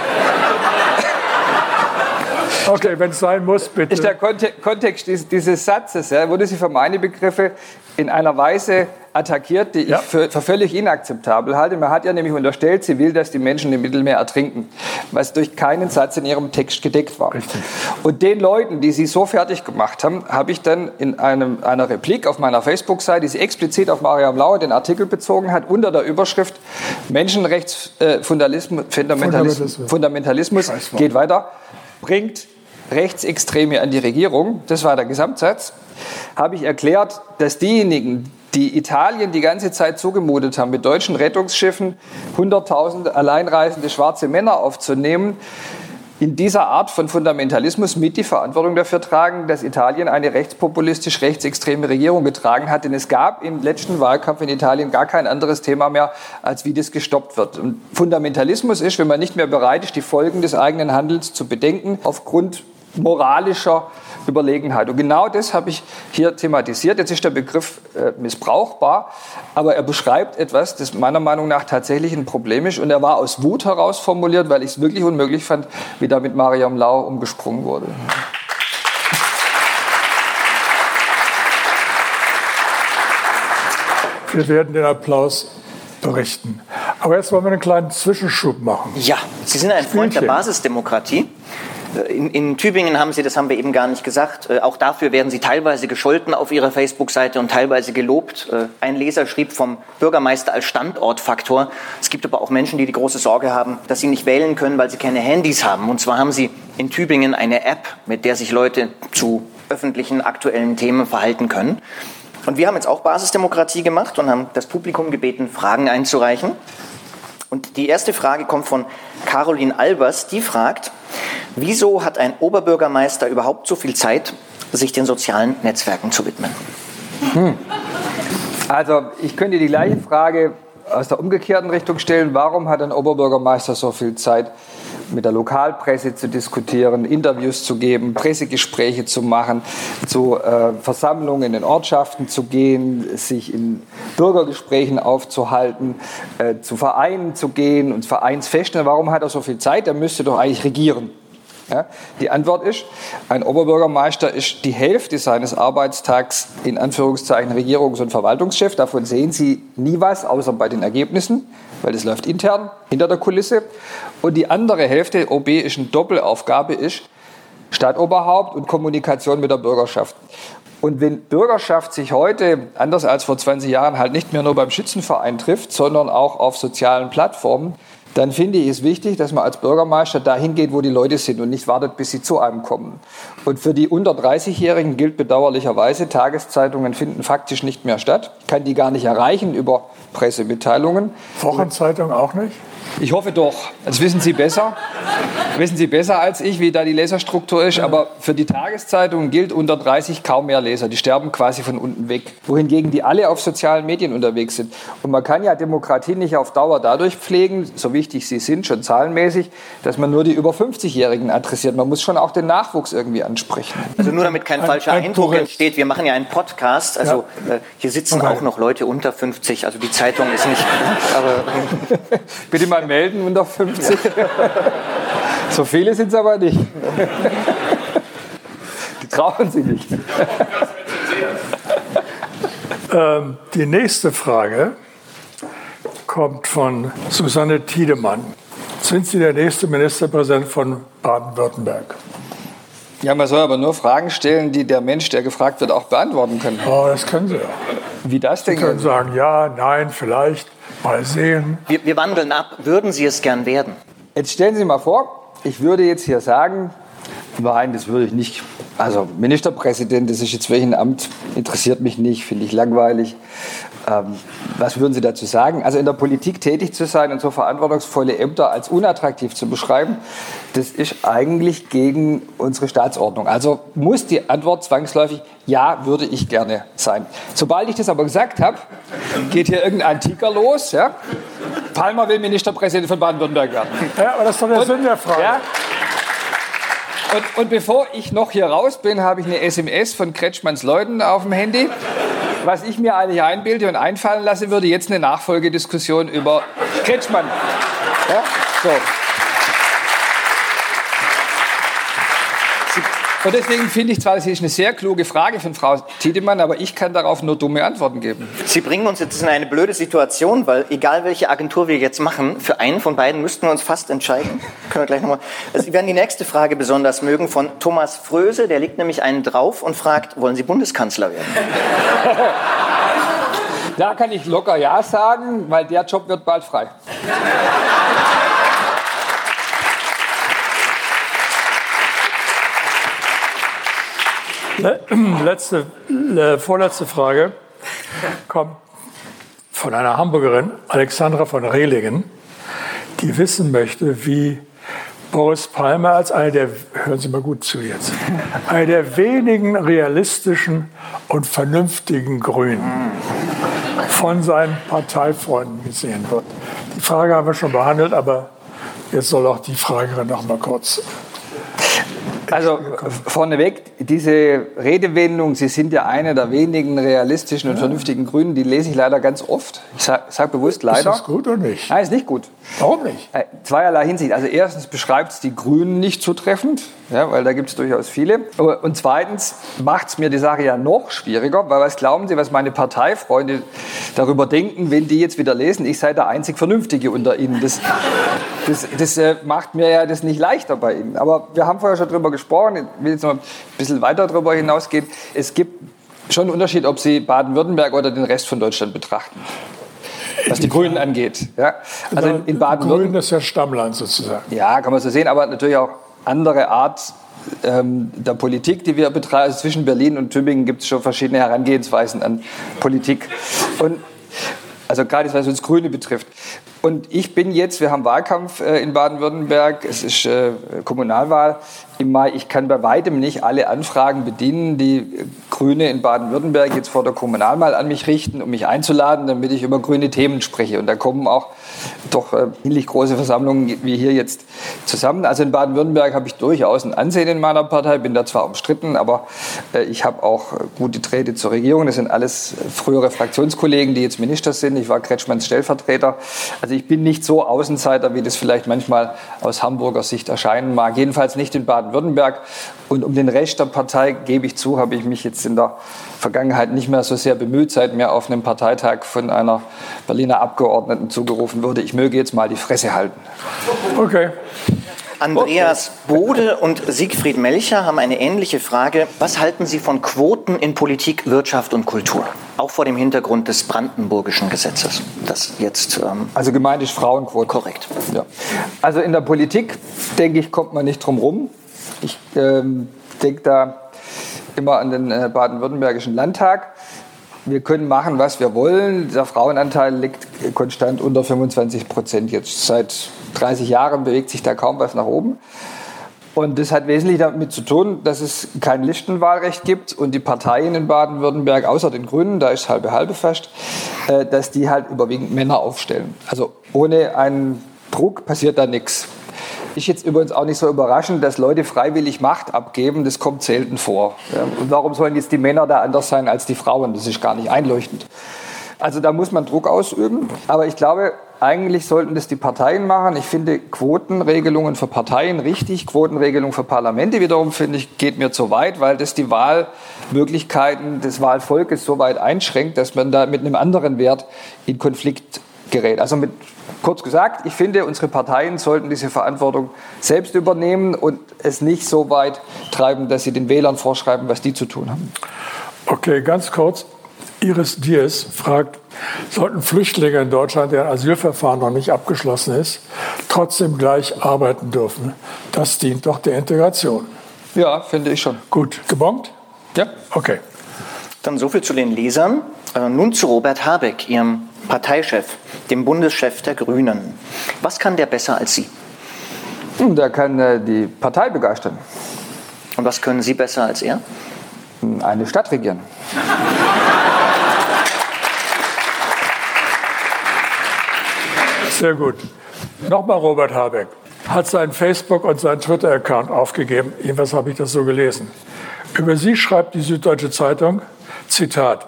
Okay, wenn es sein muss, bitte. Ist der Kontext dieses Satzes, ja, wurde sie für meine Begriffe in einer Weise attackiert, die ja. ich für, für, völlig inakzeptabel halte. Man hat ja nämlich unterstellt, sie will, dass die Menschen im Mittelmeer ertrinken, was durch keinen Satz in ihrem Text gedeckt war. Richtig. Und den Leuten, die sie so fertig gemacht haben, habe ich dann in einem, einer Replik auf meiner Facebook-Seite, die sie explizit auf Mariam Lauer den Artikel bezogen hat, unter der Überschrift Menschenrechtsfundamentalismus äh, Fundamentalismus, Fundamentalismus geht weiter, bringt Rechtsextreme an die Regierung, das war der Gesamtsatz, habe ich erklärt, dass diejenigen, die Italien die ganze Zeit zugemutet haben, mit deutschen Rettungsschiffen 100.000 alleinreisende schwarze Männer aufzunehmen, in dieser Art von Fundamentalismus mit die Verantwortung dafür tragen, dass Italien eine rechtspopulistisch rechtsextreme Regierung getragen hat. Denn es gab im letzten Wahlkampf in Italien gar kein anderes Thema mehr, als wie das gestoppt wird. Und Fundamentalismus ist, wenn man nicht mehr bereit ist, die Folgen des eigenen Handelns zu bedenken, aufgrund moralischer Überlegenheit. Und genau das habe ich hier thematisiert. Jetzt ist der Begriff äh, missbrauchbar, aber er beschreibt etwas, das meiner Meinung nach tatsächlich ein Problem ist. Und er war aus Wut heraus formuliert, weil ich es wirklich unmöglich fand, wie da mit Mariam Lau umgesprungen wurde. Wir werden den Applaus berichten. Aber jetzt wollen wir einen kleinen Zwischenschub machen. Ja, Sie sind ein Freund der Basisdemokratie. In, in, Tübingen haben Sie, das haben wir eben gar nicht gesagt, äh, auch dafür werden Sie teilweise gescholten auf Ihrer Facebook-Seite und teilweise gelobt. Äh, ein Leser schrieb vom Bürgermeister als Standortfaktor. Es gibt aber auch Menschen, die die große Sorge haben, dass sie nicht wählen können, weil sie keine Handys haben. Und zwar haben Sie in Tübingen eine App, mit der sich Leute zu öffentlichen aktuellen Themen verhalten können. Und wir haben jetzt auch Basisdemokratie gemacht und haben das Publikum gebeten, Fragen einzureichen. Und die erste Frage kommt von Caroline Albers, die fragt, wieso hat ein Oberbürgermeister überhaupt so viel Zeit, sich den sozialen Netzwerken zu widmen? Hm. Also ich könnte die gleiche Frage aus der umgekehrten Richtung stellen. Warum hat ein Oberbürgermeister so viel Zeit, mit der Lokalpresse zu diskutieren, Interviews zu geben, Pressegespräche zu machen, zu äh, Versammlungen in den Ortschaften zu gehen, sich in Bürgergesprächen aufzuhalten, äh, zu Vereinen zu gehen und Vereinsfesten. Warum hat er so viel Zeit? Er müsste doch eigentlich regieren. Ja, die Antwort ist, ein Oberbürgermeister ist die Hälfte seines Arbeitstags in Anführungszeichen Regierungs- und Verwaltungschef. Davon sehen Sie nie was, außer bei den Ergebnissen, weil das läuft intern, hinter der Kulisse. Und die andere Hälfte, OB, ist eine Doppelaufgabe, ist Stadtoberhaupt und Kommunikation mit der Bürgerschaft. Und wenn Bürgerschaft sich heute, anders als vor 20 Jahren, halt nicht mehr nur beim Schützenverein trifft, sondern auch auf sozialen Plattformen, dann finde ich es wichtig, dass man als Bürgermeister dahin geht, wo die Leute sind und nicht wartet, bis sie zu einem kommen. Und für die unter 30-Jährigen gilt bedauerlicherweise, Tageszeitungen finden faktisch nicht mehr statt. Ich kann die gar nicht erreichen über Pressemitteilungen. Wochenzeitung auch nicht? Ich hoffe doch. Das wissen Sie besser. Wissen Sie besser als ich, wie da die Leserstruktur ist. Aber für die Tageszeitungen gilt unter 30 kaum mehr Leser. Die sterben quasi von unten weg. Wohingegen die alle auf sozialen Medien unterwegs sind. Und man kann ja Demokratie nicht auf Dauer dadurch pflegen, so wichtig sie sind, schon zahlenmäßig, dass man nur die über 50-Jährigen adressiert. Man muss schon auch den Nachwuchs irgendwie ansprechen. Also nur damit kein ein, falscher ein Eindruck entsteht. Wir machen ja einen Podcast. Also ja. äh, hier sitzen okay. auch noch Leute unter 50. Also die Zeitung ist nicht. Aber, Bitte mal melden unter 50. so viele sind es aber nicht. Die trauen sich nicht. Ähm, die nächste Frage kommt von Susanne Tiedemann. Sind Sie der nächste Ministerpräsident von Baden-Württemberg? Ja, man soll aber nur Fragen stellen, die der Mensch, der gefragt wird, auch beantworten kann. Oh, das können Sie ja. Wie das denn? Sie können sagen, ja, nein, vielleicht. Mal sehen. Wir, wir wandeln ab. Würden Sie es gern werden? Jetzt stellen Sie sich mal vor, ich würde jetzt hier sagen, nein, das würde ich nicht. Also Ministerpräsident, das ist jetzt welchen Amt, interessiert mich nicht, finde ich langweilig. Ähm, was würden Sie dazu sagen? Also in der Politik tätig zu sein und so verantwortungsvolle Ämter als unattraktiv zu beschreiben, das ist eigentlich gegen unsere Staatsordnung. Also muss die Antwort zwangsläufig ja, würde ich gerne sein. Sobald ich das aber gesagt habe, geht hier irgendein Ticker los. Ja? Palmer will Ministerpräsident von Baden-Württemberg werden. Ja, aber das ist doch der und, Sinn der Frage. Ja, und, und, bevor ich noch hier raus bin, habe ich eine SMS von Kretschmanns Leuten auf dem Handy was ich mir eigentlich einbilde und einfallen lassen würde, jetzt eine Nachfolgediskussion über Kretschmann. Ja? So. Und deswegen finde ich zwar, das ist eine sehr kluge Frage von Frau Tiedemann, aber ich kann darauf nur dumme Antworten geben. Sie bringen uns jetzt in eine blöde Situation, weil egal welche Agentur wir jetzt machen, für einen von beiden müssten wir uns fast entscheiden. Können wir gleich nochmal. Also Sie werden die nächste Frage besonders mögen von Thomas Fröse, der legt nämlich einen drauf und fragt, wollen Sie Bundeskanzler werden? Da kann ich locker Ja sagen, weil der Job wird bald frei. Letzte, äh, vorletzte Frage kommt von einer Hamburgerin, Alexandra von Rehlingen, die wissen möchte, wie Boris Palmer als einer der, hören Sie mal gut zu jetzt, einer der wenigen realistischen und vernünftigen Grünen von seinen Parteifreunden gesehen wird. Die Frage haben wir schon behandelt, aber jetzt soll auch die Fragerin noch mal kurz Also vorneweg, diese Redewendung, Sie sind ja eine der wenigen realistischen und ja. vernünftigen Grünen, die lese ich leider ganz oft. Ich sage sag bewusst leider. Ist das gut oder nicht? Nein, ist nicht gut. Warum nicht? Äh, zweierlei Hinsicht. Also erstens beschreibt es die Grünen nicht zutreffend, ja, weil da gibt es durchaus viele. Und zweitens macht es mir die Sache ja noch schwieriger, weil was glauben Sie, was meine Parteifreunde darüber denken, wenn die jetzt wieder lesen, ich sei der einzig Vernünftige unter Ihnen. Das, das, das äh, macht mir ja das nicht leichter bei Ihnen. Aber wir haben vorher schon darüber gesprochen, ich will jetzt noch ein bisschen weiter darüber hinausgehen. Es gibt schon einen Unterschied, ob Sie Baden-Württemberg oder den Rest von Deutschland betrachten was die Grünen angeht. Ja? Also in, in Baden-Württemberg. Grünen ist ja Stammland sozusagen. Ja, kann man so sehen, aber natürlich auch andere Art ähm, der Politik, die wir betreiben. Also zwischen Berlin und Tübingen gibt es schon verschiedene Herangehensweisen an Politik. Und also gerade was uns Grüne betrifft. Und ich bin jetzt, wir haben Wahlkampf äh, in Baden-Württemberg, es ist äh, Kommunalwahl im. Ich kann bei weitem nicht alle Anfragen bedienen, die Grüne in Baden-Württemberg jetzt vor der Kommunalwahl an mich richten, um mich einzuladen, damit ich über grüne Themen spreche. Und da kommen auch doch äh, ähnlich große Versammlungen wie hier jetzt zusammen. Also in Baden-Württemberg habe ich durchaus ein Ansehen in meiner Partei, bin da zwar umstritten, aber äh, ich habe auch gute Träte zur Regierung. Das sind alles frühere Fraktionskollegen, die jetzt Minister sind. Ich war Kretschmanns Stellvertreter. Also ich bin nicht so Außenseiter, wie das vielleicht manchmal aus Hamburger Sicht erscheinen mag. Jedenfalls nicht in Baden-Württemberg. Und um den Rest der Partei, gebe ich zu, habe ich mich jetzt in der Vergangenheit nicht mehr so sehr bemüht, seit mir auf einem Parteitag von einer Berliner Abgeordneten zugerufen wurde, ich möge jetzt mal die Fresse halten. Okay. Andreas Bode und Siegfried Melcher haben eine ähnliche Frage. Was halten Sie von Quoten in Politik, Wirtschaft und Kultur? Auch vor dem Hintergrund des Brandenburgischen Gesetzes, das jetzt. Ähm also gemeint ist Frauenquote. Korrekt. Ja. Also in der Politik, denke ich, kommt man nicht drum rum. Ich ähm, denke da immer an den äh, baden-württembergischen Landtag. Wir können machen, was wir wollen. Der Frauenanteil liegt konstant unter 25 Prozent. Jetzt seit 30 Jahren bewegt sich da kaum was nach oben. Und das hat wesentlich damit zu tun, dass es kein Listenwahlrecht gibt und die Parteien in Baden-Württemberg, außer den Grünen, da ist halbe halbe fast, äh, dass die halt überwiegend Männer aufstellen. Also ohne einen Druck passiert da nichts. Ist jetzt übrigens auch nicht so überraschend, dass Leute freiwillig Macht abgeben, das kommt selten vor. Und warum sollen jetzt die Männer da anders sein als die Frauen? Das ist gar nicht einleuchtend. Also da muss man Druck ausüben. Aber ich glaube, eigentlich sollten das die Parteien machen. Ich finde Quotenregelungen für Parteien richtig. Quotenregelungen für Parlamente wiederum finde ich geht mir zu weit, weil das die Wahlmöglichkeiten des Wahlvolkes so weit einschränkt, dass man da mit einem anderen Wert in Konflikt gerät. Also mit, kurz gesagt, ich finde, unsere Parteien sollten diese Verantwortung selbst übernehmen und es nicht so weit treiben, dass sie den Wählern vorschreiben, was die zu tun haben. Okay, ganz kurz. Iris Diers fragt, sollten Flüchtlinge in Deutschland, deren Asylverfahren noch nicht abgeschlossen ist, trotzdem gleich arbeiten dürfen? Das dient doch der Integration. Ja, finde ich schon. Gut, gebombt? Ja. Okay. Dann so viel zu den Lesern. Äh, nun zu Robert Habeck, Ihrem Parteichef, dem Bundeschef der Grünen. Was kann der besser als Sie? Hm, der kann äh, die Partei begeistern. Und was können Sie besser als er? Hm, eine Stadt regieren. Sehr gut. Nochmal Robert Habeck hat seinen Facebook- und seinen Twitter-Account aufgegeben. Jedenfalls habe ich das so gelesen. Über Sie schreibt die Süddeutsche Zeitung, Zitat,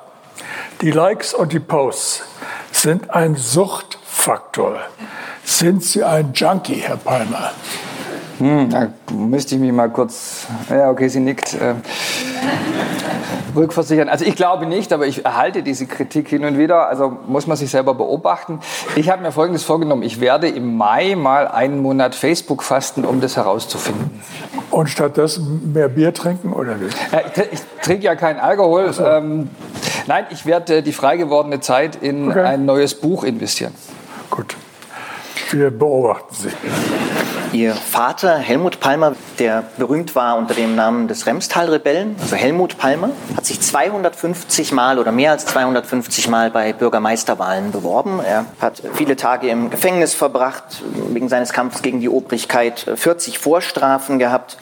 die Likes und die Posts sind ein Suchtfaktor. Sind Sie ein Junkie, Herr Palmer? Hm, da müsste ich mich mal kurz. Ja, okay, sie nickt. Äh, rückversichern. Also ich glaube nicht, aber ich erhalte diese Kritik hin und wieder. Also muss man sich selber beobachten. Ich habe mir Folgendes vorgenommen. Ich werde im Mai mal einen Monat Facebook fasten, um das herauszufinden. Und stattdessen mehr Bier trinken oder nicht? ich, ich trinke ja keinen Alkohol. So. Ähm, nein, ich werde die frei gewordene Zeit in okay. ein neues Buch investieren. Gut. Wir beobachten Sie. Ihr Vater Helmut Palmer, der berühmt war unter dem Namen des Remstal-Rebellen, also Helmut Palmer, hat sich 250 Mal oder mehr als 250 Mal bei Bürgermeisterwahlen beworben. Er hat viele Tage im Gefängnis verbracht, wegen seines Kampfes gegen die Obrigkeit 40 Vorstrafen gehabt.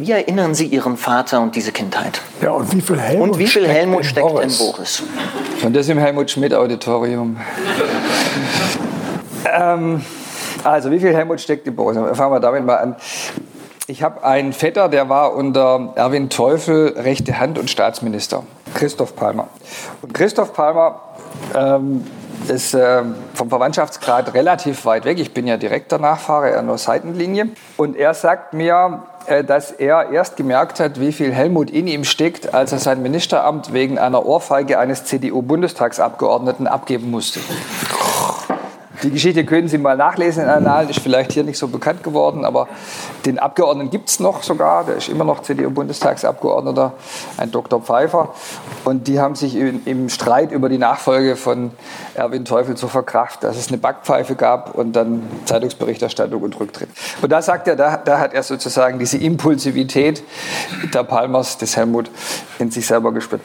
Wie erinnern Sie Ihren Vater und diese Kindheit? Ja, und wie viel Helmut, und wie viel steckt, Helmut steckt in Boris? In Boris? Und das im Helmut Schmidt Auditorium. ähm, also, wie viel Helmut steckt in Boris? Fangen wir damit mal an. Ich habe einen Vetter, der war unter Erwin Teufel rechte Hand und Staatsminister, Christoph Palmer. Und Christoph Palmer ähm, ist äh, vom Verwandtschaftsgrad relativ weit weg. Ich bin ja direkter Nachfahre, er nur Seitenlinie. Und er sagt mir, äh, dass er erst gemerkt hat, wie viel Helmut in ihm steckt, als er sein Ministeramt wegen einer Ohrfeige eines CDU-Bundestagsabgeordneten abgeben musste. Die Geschichte können Sie mal nachlesen in Annalen, ist vielleicht hier nicht so bekannt geworden, aber den Abgeordneten gibt es noch sogar, der ist immer noch CDU-Bundestagsabgeordneter, ein Dr. Pfeiffer. Und die haben sich in, im Streit über die Nachfolge von Erwin Teufel so verkraft, dass es eine Backpfeife gab und dann Zeitungsberichterstattung und Rücktritt. Und da sagt er, da, da hat er sozusagen diese Impulsivität der Palmers, des Helmut, in sich selber gespürt.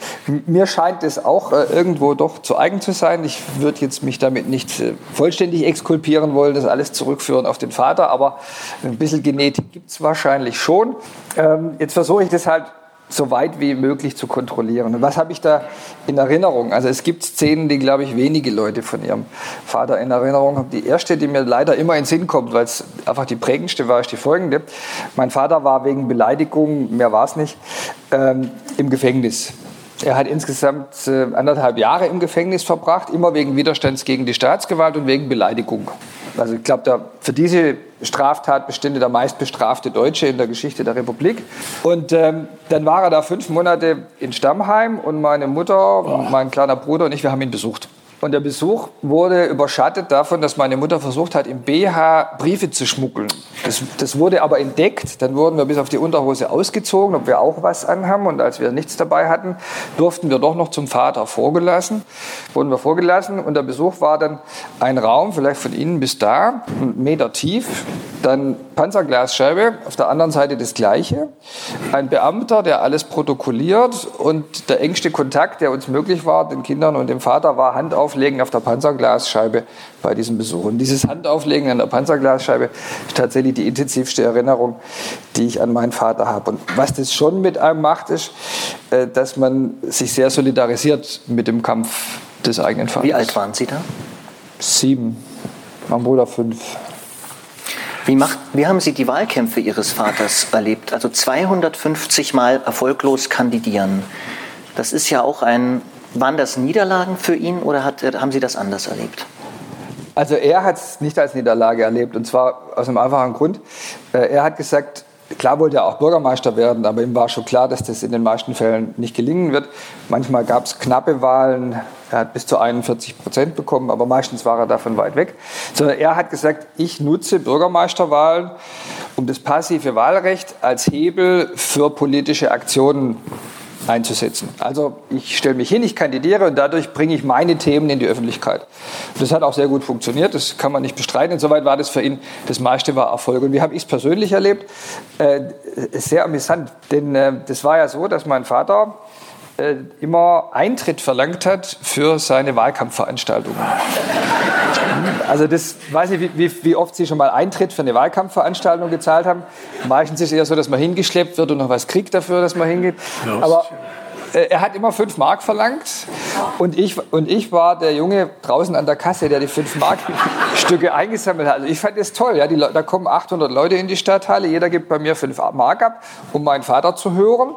Mir scheint es auch äh, irgendwo doch zu eigen zu sein. Ich würde jetzt mich damit nicht äh, vollständig exkulpieren wollen, das alles zurückführen auf den Vater, aber ein bisschen Genetik gibt es wahrscheinlich schon. Ähm, jetzt versuche ich das halt so weit wie möglich zu kontrollieren. Und was habe ich da in Erinnerung? Also es gibt Szenen, die, glaube ich, wenige Leute von ihrem Vater in Erinnerung haben. Die erste, die mir leider immer in den Sinn kommt, weil es einfach die prägendste war, ist die folgende. Mein Vater war wegen Beleidigung, mehr war es nicht, ähm, im Gefängnis. Er hat insgesamt äh, anderthalb Jahre im Gefängnis verbracht, immer wegen Widerstands gegen die Staatsgewalt und wegen Beleidigung. Also ich glaube, für diese Straftat bestünde der meistbestrafte Deutsche in der Geschichte der Republik. Und ähm, dann war er da fünf Monate in Stammheim und meine Mutter, oh. mein kleiner Bruder und ich, wir haben ihn besucht. Und der Besuch wurde überschattet davon, dass meine Mutter versucht hat, im BH Briefe zu schmuggeln. Das, das, wurde aber entdeckt. Dann wurden wir bis auf die Unterhose ausgezogen, ob wir auch was anhaben. Und als wir nichts dabei hatten, durften wir doch noch zum Vater vorgelassen. Wurden wir vorgelassen. Und der Besuch war dann ein Raum, vielleicht von innen bis da, einen Meter tief. Dann Panzerglasscheibe, auf der anderen Seite das Gleiche. Ein Beamter, der alles protokolliert. Und der engste Kontakt, der uns möglich war, den Kindern und dem Vater, war Hand auf Handauflegen auf der Panzerglasscheibe bei diesem Besuch. Und dieses Handauflegen an der Panzerglasscheibe ist tatsächlich die intensivste Erinnerung, die ich an meinen Vater habe. Und was das schon mit einem macht, ist, äh, dass man sich sehr solidarisiert mit dem Kampf des eigenen Vaters. Wie alt waren Sie da? Sieben. Mein Bruder fünf. Wie, macht, wie, haben Sie die Wahlkämpfe Ihres Vaters erlebt? Also 250 Mal erfolglos kandidieren. Das ist ja auch ein waren das Niederlagen für ihn oder hat, haben Sie das anders erlebt? Also er hat es nicht als Niederlage erlebt und zwar aus einem einfachen Grund. Äh, er hat gesagt, klar wollte er auch Bürgermeister werden, aber ihm war schon klar, dass das in den meisten Fällen nicht gelingen wird. Manchmal gab es knappe Wahlen, er hat bis zu 41 Prozent bekommen, aber meistens war er davon weit weg. Sondern er hat gesagt, ich nutze Bürgermeisterwahlen, um das passive Wahlrecht als Hebel für politische Aktionen einzusetzen. Also ich stelle mich hin, ich kandidiere und dadurch bringe ich meine Themen in die Öffentlichkeit. Das hat auch sehr gut funktioniert, das kann man nicht bestreiten. Insoweit war das für ihn, das meiste war Erfolg. Und wie habe ich es persönlich erlebt? Äh, sehr amüsant, denn äh, das war ja so, dass mein Vater äh, immer Eintritt verlangt hat für seine Wahlkampfveranstaltungen. Also das weiß ich, wie, wie, oft Sie schon mal Eintritt für eine Wahlkampfveranstaltung gezahlt haben. Meistens ist es eher so, dass man hingeschleppt wird und noch was kriegt dafür, dass man hingeht. Aber er hat immer fünf Mark verlangt und ich, und ich war der Junge draußen an der Kasse, der die fünf Mark Stücke eingesammelt hat. Also ich fand das toll. Ja, die, da kommen 800 Leute in die Stadthalle, jeder gibt bei mir fünf Mark ab, um meinen Vater zu hören.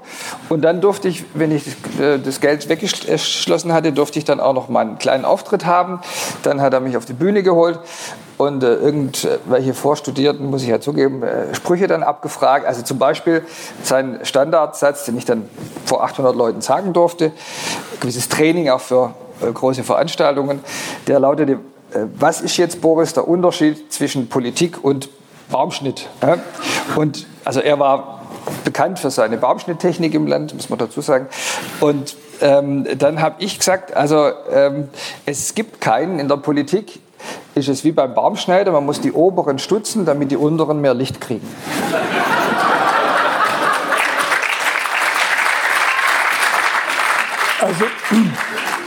Und dann durfte ich, wenn ich äh, das Geld weggeschlossen hatte, durfte ich dann auch noch mal einen kleinen Auftritt haben. Dann hat er mich auf die Bühne geholt und äh, irgendwelche Vorstudierten, muss ich ja zugeben, äh, Sprüche dann abgefragt. Also zum Beispiel sein Standardsatz, den ich dann vor 800 Leuten sagen durfte, gewisses Training auch für äh, große Veranstaltungen, der lautete, äh, was ist jetzt, Boris, der Unterschied zwischen Politik und Baumschnitt? Ja? Und also er war bekannt für seine Baumschnitttechnik im Land, muss man dazu sagen. Und ähm, dann habe ich gesagt, also ähm, es gibt keinen in der Politik, ist es wie beim Baumschneider, man muss die oberen stutzen, damit die unteren mehr Licht kriegen. Also,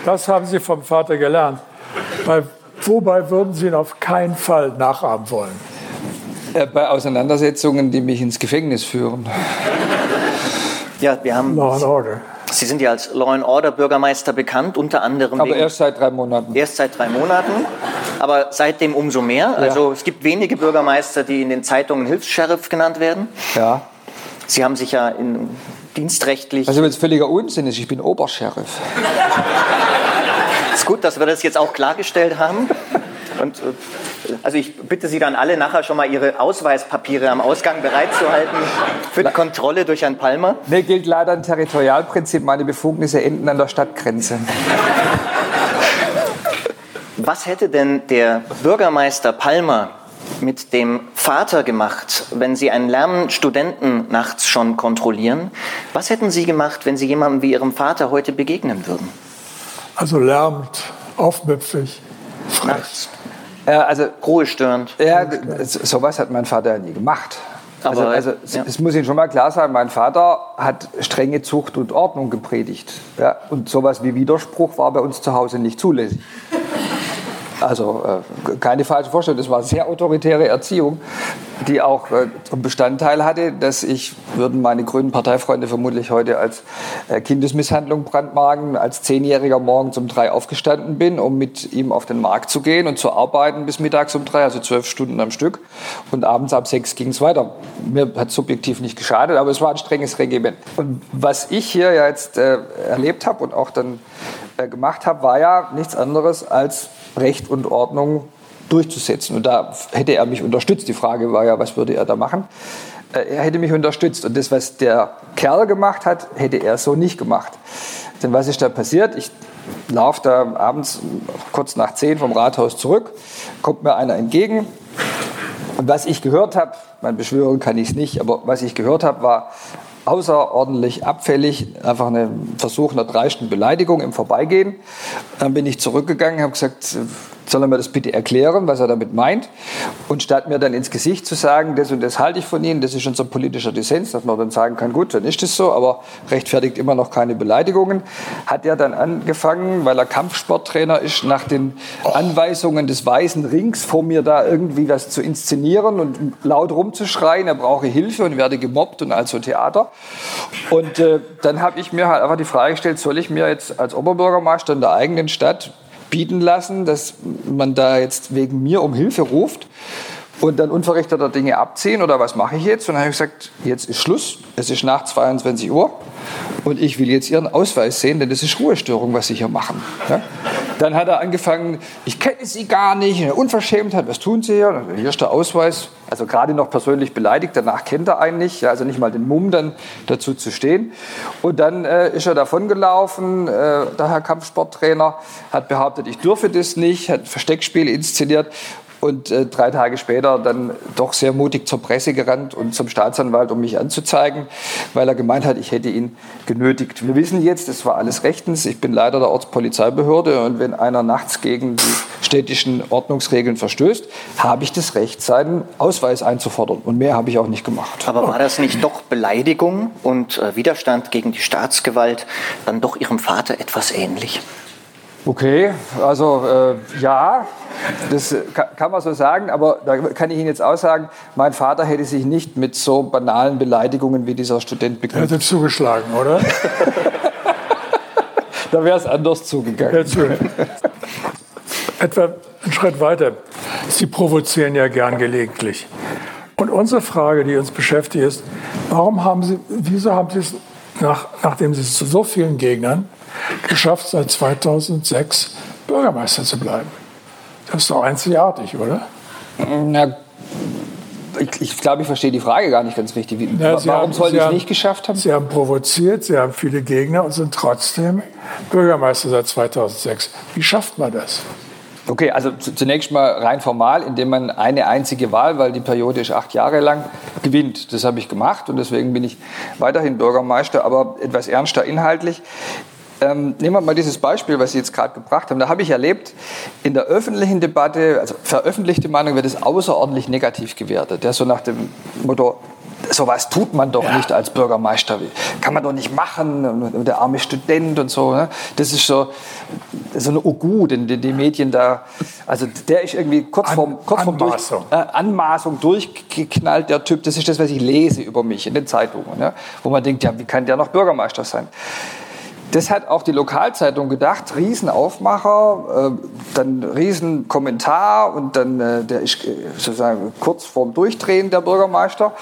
das haben Sie vom Vater gelernt. Bei, wobei würden Sie ihn auf keinen Fall nachahmen wollen? Äh, bei Auseinandersetzungen, die mich ins Gefängnis führen. Ja, wir haben. Law and Order. Sie sind ja als Law and Order Bürgermeister bekannt, unter anderem. Aber erst seit drei Monaten. Erst seit drei Monaten, aber seitdem umso mehr. Also ja. es gibt wenige Bürgermeister, die in den Zeitungen Hilfs-Sheriff genannt werden. Ja. Sie haben sich ja in, dienstrechtlich. Was jetzt völliger Unsinn ist, ich bin Obersheriff. ist gut, dass wir das jetzt auch klargestellt haben. Und, äh, also ich bitte Sie dann alle nachher schon mal Ihre Ausweispapiere am Ausgang bereitzuhalten für die Kontrolle durch Herrn Palmer. Nee, gilt leider ein Territorialprinzip. Meine Befugnisse enden an der Stadtgrenze. Was hätte denn der Bürgermeister Palmer mit dem Vater gemacht, wenn Sie einen lärmenden Studenten nachts schon kontrollieren? Was hätten Sie gemacht, wenn Sie jemandem wie Ihrem Vater heute begegnen würden? Also lärmend, aufmüpfig, frech. Nachts. Äh, also ruhestörend. Ja, sowas hat mein Vater ja nie gemacht. Also, Aber, also, also ja. es muss Ihnen schon mal klar sein, mein Vater hat strenge Zucht und Ordnung gepredigt. Ja? Und sowas wie Widerspruch war bei uns zu Hause nicht zulässig. Also äh, keine falsche Vorstellung, das war sehr autoritäre Erziehung, die auch äh, Bestandteil hatte, dass ich, würden meine grünen Parteifreunde vermutlich heute als äh, Kindesmisshandlung brandmarken, als Zehnjähriger morgens um drei aufgestanden bin, um mit ihm auf den Markt zu gehen und zu arbeiten bis mittags um drei, also zwölf Stunden am Stück. Und abends ab sechs ging es weiter. Mir hat subjektiv nicht geschadet, aber es war ein strenges Regiment. Und was ich hier ja jetzt äh, erlebt habe und auch dann äh, gemacht habe, war ja nichts anderes als Recht und Ordnung durchzusetzen. Und da hätte er mich unterstützt. Die Frage war ja, was würde er da machen? Äh, er hätte mich unterstützt. Und das, was der Kerl gemacht hat, hätte er so nicht gemacht. Denn was ist da passiert? Ich laufe da abends kurz nach zehn vom Rathaus zurück, kommt mir einer entgegen. Und was ich gehört habe, mein beschwören kann ich es nicht, aber was ich gehört habe, war außerordentlich abfällig, einfach ein Versuch einer dreisten Beleidigung im Vorbeigehen. Dann bin ich zurückgegangen, habe gesagt, soll er mir das bitte erklären, was er damit meint. Und statt mir dann ins Gesicht zu sagen, das und das halte ich von Ihnen, das ist unser politischer Dissens, dass man dann sagen kann, gut, dann ist es so, aber rechtfertigt immer noch keine Beleidigungen, hat er dann angefangen, weil er Kampfsporttrainer ist, nach den Anweisungen des Weißen Rings vor mir da irgendwie was zu inszenieren und laut rumzuschreien, er brauche Hilfe und werde gemobbt und also Theater. Und äh, dann habe ich mir halt einfach die Frage gestellt, soll ich mir jetzt als Oberbürgermeister in der eigenen Stadt bieten lassen, dass man da jetzt wegen mir um Hilfe ruft und dann unverrichteter Dinge abziehen oder was mache ich jetzt? Und dann habe ich gesagt, jetzt ist Schluss, es ist nach 22 Uhr und ich will jetzt Ihren Ausweis sehen, denn das ist Ruhestörung, was Sie hier machen. Ja? Dann hat er angefangen, ich kenne Sie gar nicht, eine Unverschämtheit, was tun Sie hier? Hier ist der Ausweis, also gerade noch persönlich beleidigt, danach kennt er einen nicht, also nicht mal den Mumm dann dazu zu stehen. Und dann äh, ist er davongelaufen, äh, der Herr Kampfsporttrainer hat behauptet, ich dürfe das nicht, hat Versteckspiele inszeniert und äh, drei Tage später dann doch sehr mutig zur Presse gerannt und zum Staatsanwalt, um mich anzuzeigen, weil er gemeint hat, ich hätte ihn genötigt. Wir wissen jetzt, das war alles rechtens. Ich bin Leiter der Ortspolizeibehörde und wenn einer nachts gegen die städtischen Ordnungsregeln verstößt, habe ich das Recht, seinen Ausweis einzufordern. Und mehr habe ich auch nicht gemacht. Aber war das nicht doch Beleidigung und äh, Widerstand gegen die Staatsgewalt dann doch Ihrem Vater etwas ähnlich? Okay, also äh, ja, das kann man so sagen, aber da kann ich Ihnen jetzt auch sagen, mein Vater hätte sich nicht mit so banalen Beleidigungen wie dieser Student begnügt. Er hätte zugeschlagen, oder? da wäre es anders zugegangen. Etwa einen Schritt weiter. Sie provozieren ja gern gelegentlich. Und unsere Frage, die uns beschäftigt, ist, warum haben Sie, wieso haben Sie es, nach, nachdem Sie zu so vielen Gegnern geschafft, seit 2006 Bürgermeister zu bleiben? Das ist doch einzigartig, oder? Na, ich, ich glaube, ich verstehe die Frage gar nicht ganz richtig. Wie, ja, warum sollte ich es nicht geschafft haben? Sie haben provoziert, Sie haben viele Gegner und sind trotzdem Bürgermeister seit 2006. Wie schafft man das? Okay, also zunächst mal rein formal, indem man eine einzige Wahl, weil die Periode ist acht Jahre lang, gewinnt. Das habe ich gemacht und deswegen bin ich weiterhin Bürgermeister, aber etwas ernster inhaltlich. Ähm, nehmen wir mal dieses Beispiel, was Sie jetzt gerade gebracht haben. Da habe ich erlebt, in der öffentlichen Debatte, also veröffentlichte Meinung wird es außerordentlich negativ gewertet. Ja, so nach dem Motto, sowas tut man doch ja. nicht als Bürgermeister. Kann man doch nicht machen, der arme Student und so. Ne? Das ist so, so eine Ogu, den die, die Medien da, also der ist irgendwie kurz An, vorm, kurz vorm Anmaßung. Durch, äh, Anmaßung durchgeknallt, der Typ. Das ist das, was ich lese über mich in den Zeitungen, ne? wo man denkt, ja, wie kann der noch Bürgermeister sein? Das hat auch die Lokalzeitung gedacht. Riesenaufmacher, äh, dann Riesenkommentar und dann äh, der ist äh, sozusagen kurz vorm Durchdrehen der Bürgermeister.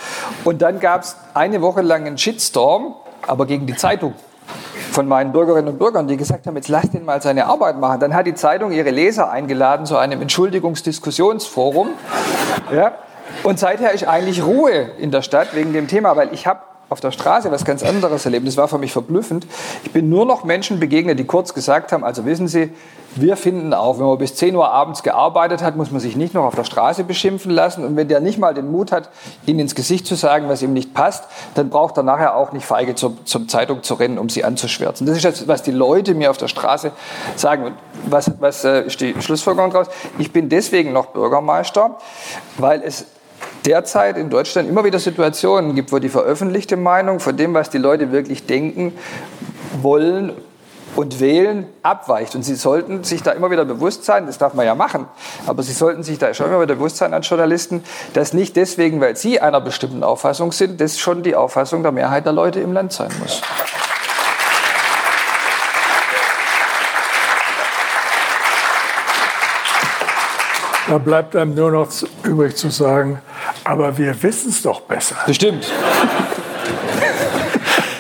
Und dann gab es eine Woche lang einen Shitstorm, aber gegen die Zeitung von meinen Bürgerinnen und Bürgern, die gesagt haben, jetzt lass den mal seine Arbeit machen. Dann hat die Zeitung ihre Leser eingeladen zu einem Entschuldigungsdiskussionsforum. Ja. Und seither ist eigentlich Ruhe in der Stadt wegen dem Thema, weil ich habe auf der Straße was ganz anderes erlebt. Das war für mich verblüffend. Ich bin nur noch Menschen begegnet, die kurz gesagt haben, also wissen Sie, wir finden auch, wenn man bis 10 Uhr abends gearbeitet hat, muss man sich nicht noch auf der Straße beschimpfen lassen. Und wenn der nicht mal den Mut hat, Ihnen ins Gesicht zu sagen, was ihm nicht passt, dann braucht er nachher auch nicht feige zur, zur Zeitung zu rennen, um sie anzuschwärzen. Das ist das, was die Leute mir auf der Straße sagen. Und was, was äh, ist die Schlussfolgerung daraus? Ich bin deswegen noch Bürgermeister, weil es derzeit in Deutschland immer wieder Situationen gibt, wo die veröffentlichte Meinung von dem, was die Leute wirklich denken, wollen und wählen, abweicht. Und Sie sollten sich da immer wieder bewusst sein, das darf man ja machen, aber Sie sollten sich da schon immer wieder bewusst sein als Journalisten, dass nicht deswegen, weil Sie einer bestimmten Auffassung sind, das schon die Auffassung der Mehrheit der Leute im Land sein muss. Da bleibt einem nur noch übrig zu sagen, aber wir wissen es doch besser. Bestimmt.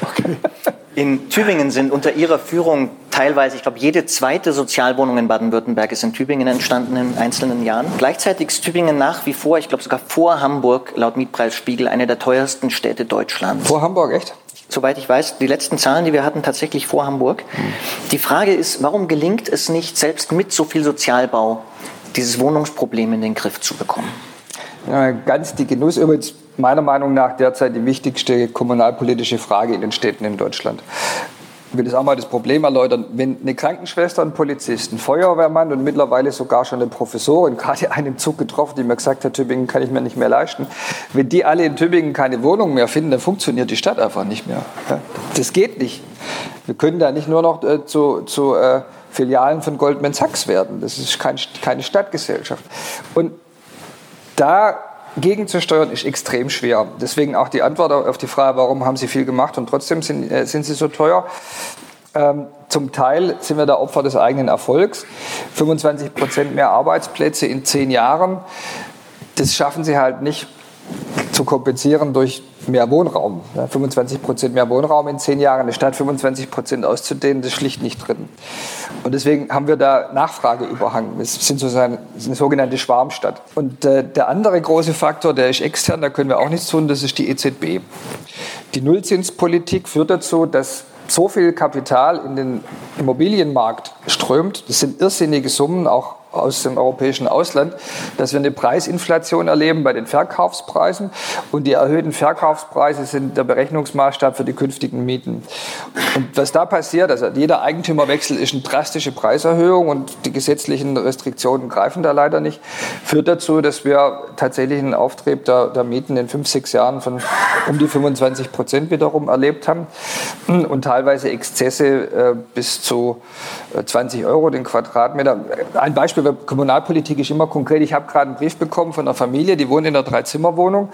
okay. In Tübingen sind unter Ihrer Führung teilweise, ich glaube, jede zweite Sozialwohnung in Baden-Württemberg ist in Tübingen entstanden in einzelnen Jahren. Gleichzeitig ist Tübingen nach wie vor, ich glaube sogar vor Hamburg, laut Mietpreisspiegel, eine der teuersten Städte Deutschlands. Vor Hamburg, echt? Soweit ich weiß, die letzten Zahlen, die wir hatten, tatsächlich vor Hamburg. Die Frage ist, warum gelingt es nicht, selbst mit so viel Sozialbau dieses Wohnungsproblem in den Griff zu bekommen? Ja, ganz dicke Nuss. Übrigens meiner Meinung nach derzeit die wichtigste kommunalpolitische Frage in den Städten in Deutschland. Ich will das auch mal das Problem erläutern. Wenn eine Krankenschwester, ein Polizist, ein Feuerwehrmann und mittlerweile sogar schon eine Professorin, gerade einen Zug getroffen, die mir gesagt hat, Tübingen kann ich mir nicht mehr leisten, wenn die alle in Tübingen keine Wohnung mehr finden, dann funktioniert die Stadt einfach nicht mehr. Das geht nicht. Wir können da nicht nur noch äh, zu, zu äh, Filialen von Goldman Sachs werden. Das ist kein, keine Stadtgesellschaft. Und da gegenzusteuern ist extrem schwer. Deswegen auch die Antwort auf die Frage, warum haben Sie viel gemacht und trotzdem sind, äh, sind Sie so teuer. Ähm, zum Teil sind wir da Opfer des eigenen Erfolgs. 25 Prozent mehr Arbeitsplätze in zehn Jahren, das schaffen Sie halt nicht zu kompensieren durch mehr Wohnraum. Ja, 25 Prozent mehr Wohnraum in zehn Jahren, eine Stadt 25 Prozent auszudehnen, das ist schlicht nicht drin. Und deswegen haben wir da Nachfrageüberhang. Wir sind sozusagen eine sogenannte Schwarmstadt. Und äh, der andere große Faktor, der ist extern, da können wir auch nichts tun, das ist die EZB. Die Nullzinspolitik führt dazu, dass so viel Kapital in den Immobilienmarkt strömt. Das sind irrsinnige Summen, auch aus dem europäischen Ausland, dass wir eine Preisinflation erleben bei den Verkaufspreisen und die erhöhten Verkaufspreise sind der Berechnungsmaßstab für die künftigen Mieten. Und was da passiert, also jeder Eigentümerwechsel ist eine drastische Preiserhöhung und die gesetzlichen Restriktionen greifen da leider nicht, führt dazu, dass wir tatsächlich einen Auftrieb der, der Mieten in fünf, sechs Jahren von um die 25 Prozent wiederum erlebt haben und teilweise Exzesse äh, bis zu 20 äh, Euro den Quadratmeter. Ein Beispiel Beispiel, Kommunalpolitik ist immer konkret. Ich habe gerade einen Brief bekommen von einer Familie, die wohnt in einer Dreizimmerwohnung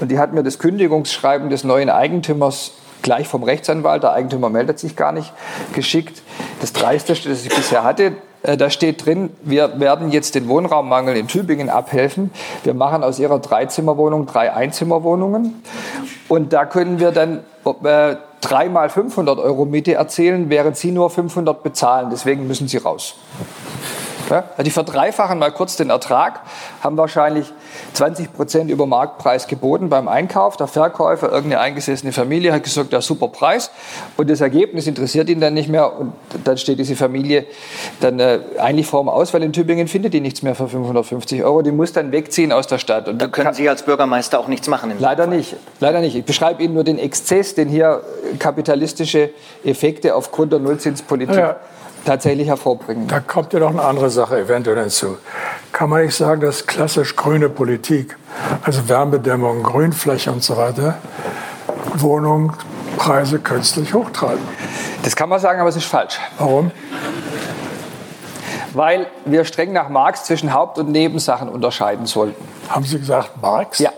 und die hat mir das Kündigungsschreiben des neuen Eigentümers gleich vom Rechtsanwalt, der Eigentümer meldet sich gar nicht, geschickt. Das Dreisteste, das ich bisher hatte, da steht drin, wir werden jetzt den Wohnraummangel in Tübingen abhelfen. Wir machen aus Ihrer Dreizimmerwohnung drei Einzimmerwohnungen. Und da können wir dann äh, dreimal 500 Euro Miete erzählen, während Sie nur 500 bezahlen. Deswegen müssen Sie raus. Ja, die verdreifachen mal kurz den Ertrag, haben wahrscheinlich 20 Prozent über Marktpreis geboten beim Einkauf. Der Verkäufer, irgendeine eingesessene Familie, hat gesagt, ja, super Preis. Und das Ergebnis interessiert ihn dann nicht mehr. Und dann steht diese Familie dann äh, eigentlich vor dem Aus, weil in Tübingen findet die nichts mehr für 550 Euro. Die muss dann wegziehen aus der Stadt. Und da können Sie als Bürgermeister auch nichts machen. leider Fall. nicht. Leider nicht. Ich beschreibe Ihnen nur den Exzess, den hier kapitalistische Effekte aufgrund der Nullzinspolitik ja tatsächlich hervorbringen. Da kommt ja noch eine andere Sache eventuell hinzu. Kann man nicht sagen, dass klassisch grüne Politik, also Wärmedämmung, Grünfläche und so weiter, Wohnungspreise künstlich hochtreiben? Das kann man sagen, aber es ist falsch. Warum? Weil wir streng nach Marx zwischen Haupt- und Nebensachen unterscheiden sollten. Haben Sie gesagt Marx? Ja.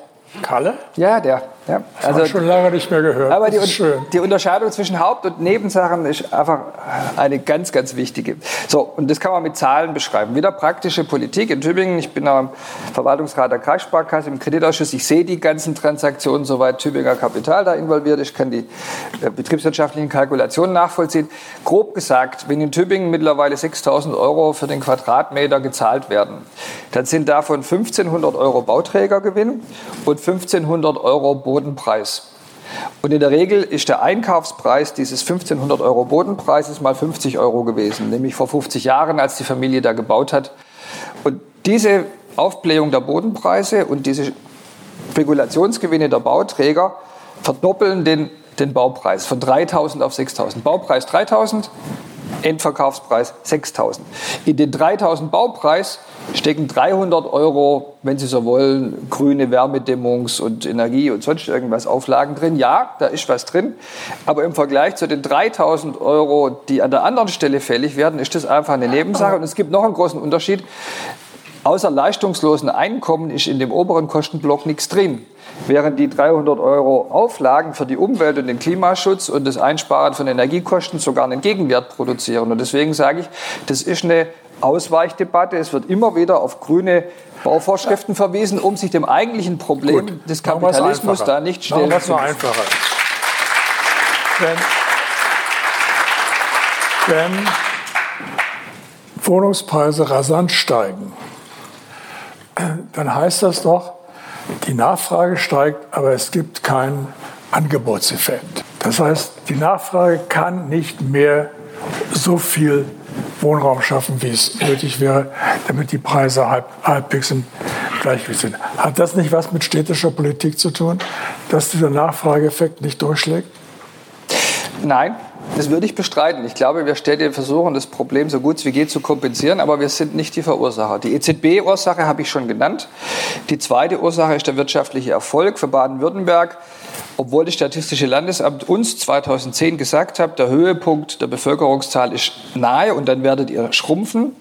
Kalle? Ja, der. Ja, also schon lange nicht mehr gehört. Aber die, die, Unterscheidung zwischen Haupt- und Nebensachen ist einfach eine ganz, ganz wichtige. So, und das kann man mit Zahlen beschreiben. Wieder praktische Politik in Tübingen. Ich bin am Verwaltungsrat der Kreissparkasse im Kreditausschuss. Ich sehe die ganzen Transaktionen, soweit Tübinger Kapital da involviert ist. Ich kann die äh, betriebswirtschaftlichen Kalkulationen nachvollziehen. Grob gesagt, wenn in Tübingen mittlerweile 6.000 Euro für den Quadratmeter gezahlt werden, dann sind davon 1.500 Euro Bauträgergewinn und 1.500 Euro Boden Bodenpreis. Und in der Regel ist der Einkaufspreis dieses 1500 Euro Bodenpreises mal 50 Euro gewesen, nämlich vor 50 Jahren, als die Familie da gebaut hat. Und diese Aufblähung der Bodenpreise und diese Spekulationsgewinne der Bauträger verdoppeln den, den Baupreis von 3000 auf 6000. Baupreis 3000, Endverkaufspreis 6000. In den 3000 Baupreis stecken 300 Euro, wenn Sie so wollen, grüne Wärmedämmungs- und Energie- und sonst irgendwas Auflagen drin. Ja, da ist was drin. Aber im Vergleich zu den 3000 Euro, die an der anderen Stelle fällig werden, ist das einfach eine Nebensache. Und es gibt noch einen großen Unterschied. Außer leistungslosen Einkommen ist in dem oberen Kostenblock nichts drin. Während die 300 Euro Auflagen für die Umwelt und den Klimaschutz und das Einsparen von Energiekosten sogar einen Gegenwert produzieren. Und deswegen sage ich, das ist eine Ausweichdebatte. Es wird immer wieder auf grüne Bauvorschriften verwiesen, um sich dem eigentlichen Problem Gut, des Kapitalismus da nicht stellen zu müssen. einfacher. Wenn, wenn Wohnungspreise rasant steigen, dann heißt das doch, die Nachfrage steigt, aber es gibt keinen Angebotseffekt. Das heißt, die Nachfrage kann nicht mehr so viel Wohnraum schaffen, wie es nötig wäre, damit die Preise halb, halbwegs im Gleichgewicht sind. Hat das nicht was mit städtischer Politik zu tun, dass dieser Nachfrageeffekt nicht durchschlägt? Nein, das würde ich bestreiten. Ich glaube, wir versuchen, das Problem so gut wie geht zu kompensieren, aber wir sind nicht die Verursacher. Die EZB-Ursache habe ich schon genannt. Die zweite Ursache ist der wirtschaftliche Erfolg für Baden-Württemberg. Obwohl das Statistische Landesamt uns 2010 gesagt hat, der Höhepunkt der Bevölkerungszahl ist nahe und dann werdet ihr schrumpfen,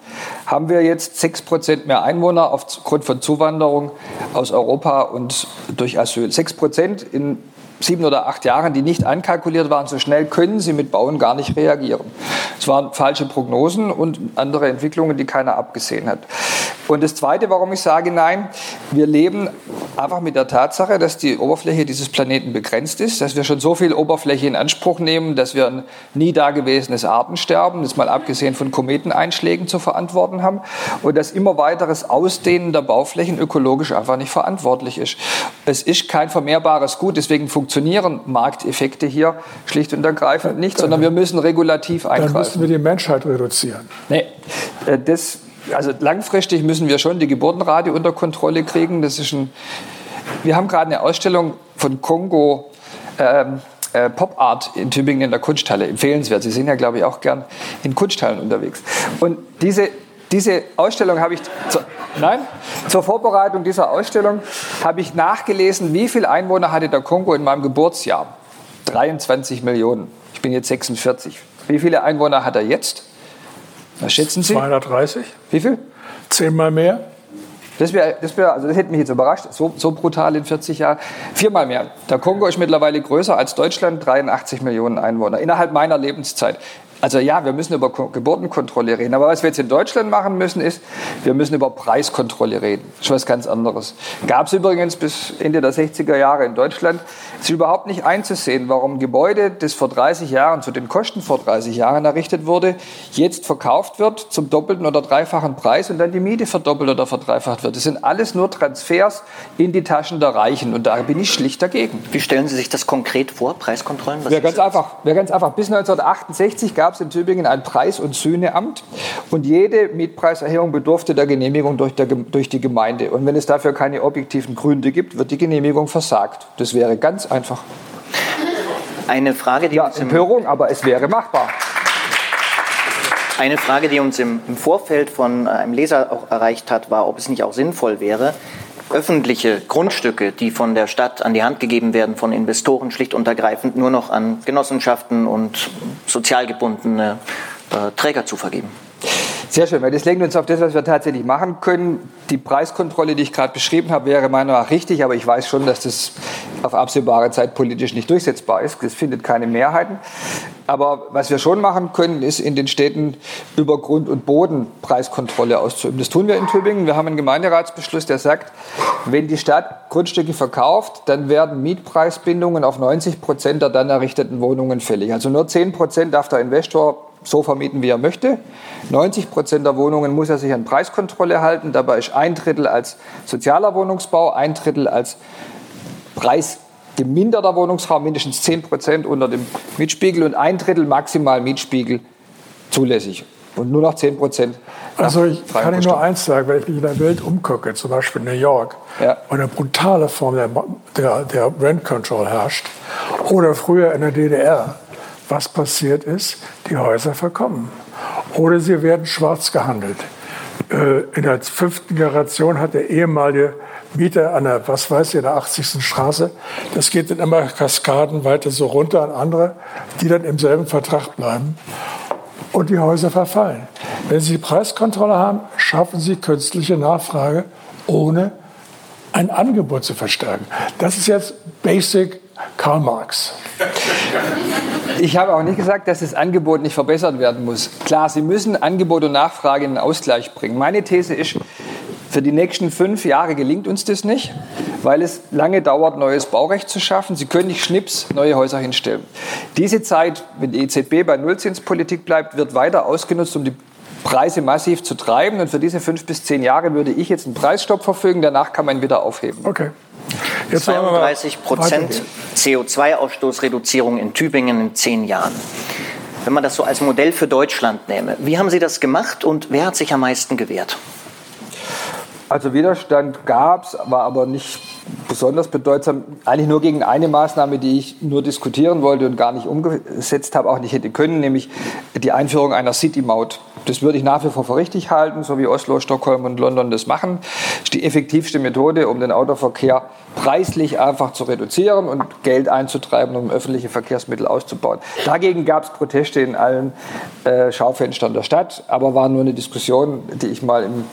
haben wir jetzt sechs Prozent mehr Einwohner aufgrund von Zuwanderung aus Europa und durch Asyl. Sechs Prozent in sieben oder acht Jahren, die nicht ankalkuliert waren, so schnell können sie mit Bauen gar nicht reagieren. Es waren falsche Prognosen und andere Entwicklungen, die keiner abgesehen hat. Und das Zweite, warum ich sage nein, wir leben einfach mit der Tatsache, dass die Oberfläche dieses Planeten begrenzt ist, dass wir schon so viel Oberfläche in Anspruch nehmen, dass wir ein nie dagewesenes Artensterben, das mal abgesehen von Kometeneinschlägen zu verantworten haben und dass immer weiteres Ausdehnen der Bauflächen ökologisch einfach nicht verantwortlich ist. Es ist kein vermehrbares Gut, deswegen funktionieren Markteffekte hier schlicht und ergreifend nicht, sondern wir müssen regulativ eingreifen. Dann müssen wir die Menschheit reduzieren. Nee, äh, das also langfristig müssen wir schon die Geburtenrate unter Kontrolle kriegen. Das ist ein, wir haben gerade eine Ausstellung von Kongo. Ähm, äh, Pop Art in Tübingen in der Kunsthalle. Empfehlenswert. Sie sind ja, glaube ich, auch gern in Kunsthallen unterwegs. Und diese, diese Ausstellung habe ich, zu, nein, zur Vorbereitung dieser Ausstellung habe ich nachgelesen, wie viele Einwohner hatte der Kongo in meinem Geburtsjahr? 23 Millionen. Ich bin jetzt 46. Wie viele Einwohner hat er jetzt? Was schätzen Sie? 230. Wie viel? Zehnmal mehr. Das, wär, das, wär, also das hätte mich jetzt überrascht, so, so brutal in 40 Jahren. Viermal mehr. Der Kongo ist mittlerweile größer als Deutschland, 83 Millionen Einwohner, innerhalb meiner Lebenszeit. Also ja, wir müssen über Geburtenkontrolle reden. Aber was wir jetzt in Deutschland machen müssen, ist, wir müssen über Preiskontrolle reden. Das ist was ganz anderes. Gab es übrigens bis Ende der 60er Jahre in Deutschland. Es ist überhaupt nicht einzusehen, warum ein Gebäude, das vor 30 Jahren zu den Kosten vor 30 Jahren errichtet wurde, jetzt verkauft wird zum doppelten oder dreifachen Preis und dann die Miete verdoppelt oder verdreifacht wird. Das sind alles nur Transfers in die Taschen der Reichen. Und da bin ich schlicht dagegen. Wie stellen Sie sich das konkret vor, Preiskontrollen? Wäre ganz, einfach, ganz einfach. Bis 1968 gab gab es in Tübingen ein Preis- und Sühneamt und jede Mietpreiserhöhung bedurfte der Genehmigung durch, der, durch die Gemeinde. Und wenn es dafür keine objektiven Gründe gibt, wird die Genehmigung versagt. Das wäre ganz einfach. Eine Frage, die ja, uns Empörung, aber es wäre machbar. Eine Frage, die uns im, Vorfeld von einem Leser auch erreicht hat, war, ob es nicht auch sinnvoll wäre, öffentliche Grundstücke, die von der Stadt an die Hand gegeben werden, von Investoren schlicht und ergreifend nur noch an Genossenschaften und sozial gebundene äh, Träger zu vergeben. Sehr schön, weil das lenkt uns auf das, was wir tatsächlich machen können. Die Preiskontrolle, die ich gerade beschrieben habe, wäre meiner Meinung nach richtig, aber ich weiß schon, dass das auf absehbare Zeit politisch nicht durchsetzbar ist. Es findet keine Mehrheiten. Aber was wir schon machen können, ist in den Städten über Grund und Boden Preiskontrolle auszuüben. Das tun wir in Tübingen. Wir haben einen Gemeinderatsbeschluss, der sagt, wenn die Stadt Grundstücke verkauft, dann werden Mietpreisbindungen auf 90 Prozent der dann errichteten Wohnungen fällig. Also nur 10 Prozent darf der Investor so vermieten, wie er möchte. 90 Prozent der Wohnungen muss er sich an Preiskontrolle halten. Dabei ist ein Drittel als sozialer Wohnungsbau, ein Drittel als preisgeminderter Wohnungsraum, mindestens 10 Prozent unter dem Mietspiegel und ein Drittel maximal Mietspiegel zulässig. Und nur noch 10 Prozent. Also ich kann Ihnen nur eins sagen, wenn ich mich in der Welt umgucke, zum Beispiel New York, ja. wo eine brutale Form der, der, der Rent Control herrscht, oder früher in der DDR, was passiert ist, die Häuser verkommen. Oder sie werden schwarz gehandelt. Äh, in der fünften Generation hat der ehemalige Mieter an der, was weiß ich, der 80. Straße, das geht dann immer Kaskaden weiter so runter an andere, die dann im selben Vertrag bleiben und die Häuser verfallen. Wenn Sie Preiskontrolle haben, schaffen Sie künstliche Nachfrage, ohne ein Angebot zu verstärken. Das ist jetzt Basic Karl Marx. Ich habe auch nicht gesagt, dass das Angebot nicht verbessert werden muss. Klar, Sie müssen Angebot und Nachfrage in den Ausgleich bringen. Meine These ist, für die nächsten fünf Jahre gelingt uns das nicht, weil es lange dauert, neues Baurecht zu schaffen. Sie können nicht schnips neue Häuser hinstellen. Diese Zeit, wenn die EZB bei Nullzinspolitik bleibt, wird weiter ausgenutzt, um die Preise massiv zu treiben. Und für diese fünf bis zehn Jahre würde ich jetzt einen Preisstopp verfügen. Danach kann man ihn wieder aufheben. Okay. Jetzt 32 Prozent CO2-Ausstoßreduzierung in Tübingen in zehn Jahren. Wenn man das so als Modell für Deutschland nehme, wie haben Sie das gemacht und wer hat sich am meisten gewehrt? Also Widerstand gab es, war aber nicht besonders bedeutsam. Eigentlich nur gegen eine Maßnahme, die ich nur diskutieren wollte und gar nicht umgesetzt habe, auch nicht hätte können, nämlich die Einführung einer City-Maut. Das würde ich nach wie vor für richtig halten, so wie Oslo, Stockholm und London das machen. Das ist die effektivste Methode, um den Autoverkehr preislich einfach zu reduzieren und Geld einzutreiben, um öffentliche Verkehrsmittel auszubauen. Dagegen gab es Proteste in allen äh, Schaufenstern der Stadt, aber war nur eine Diskussion, die ich mal im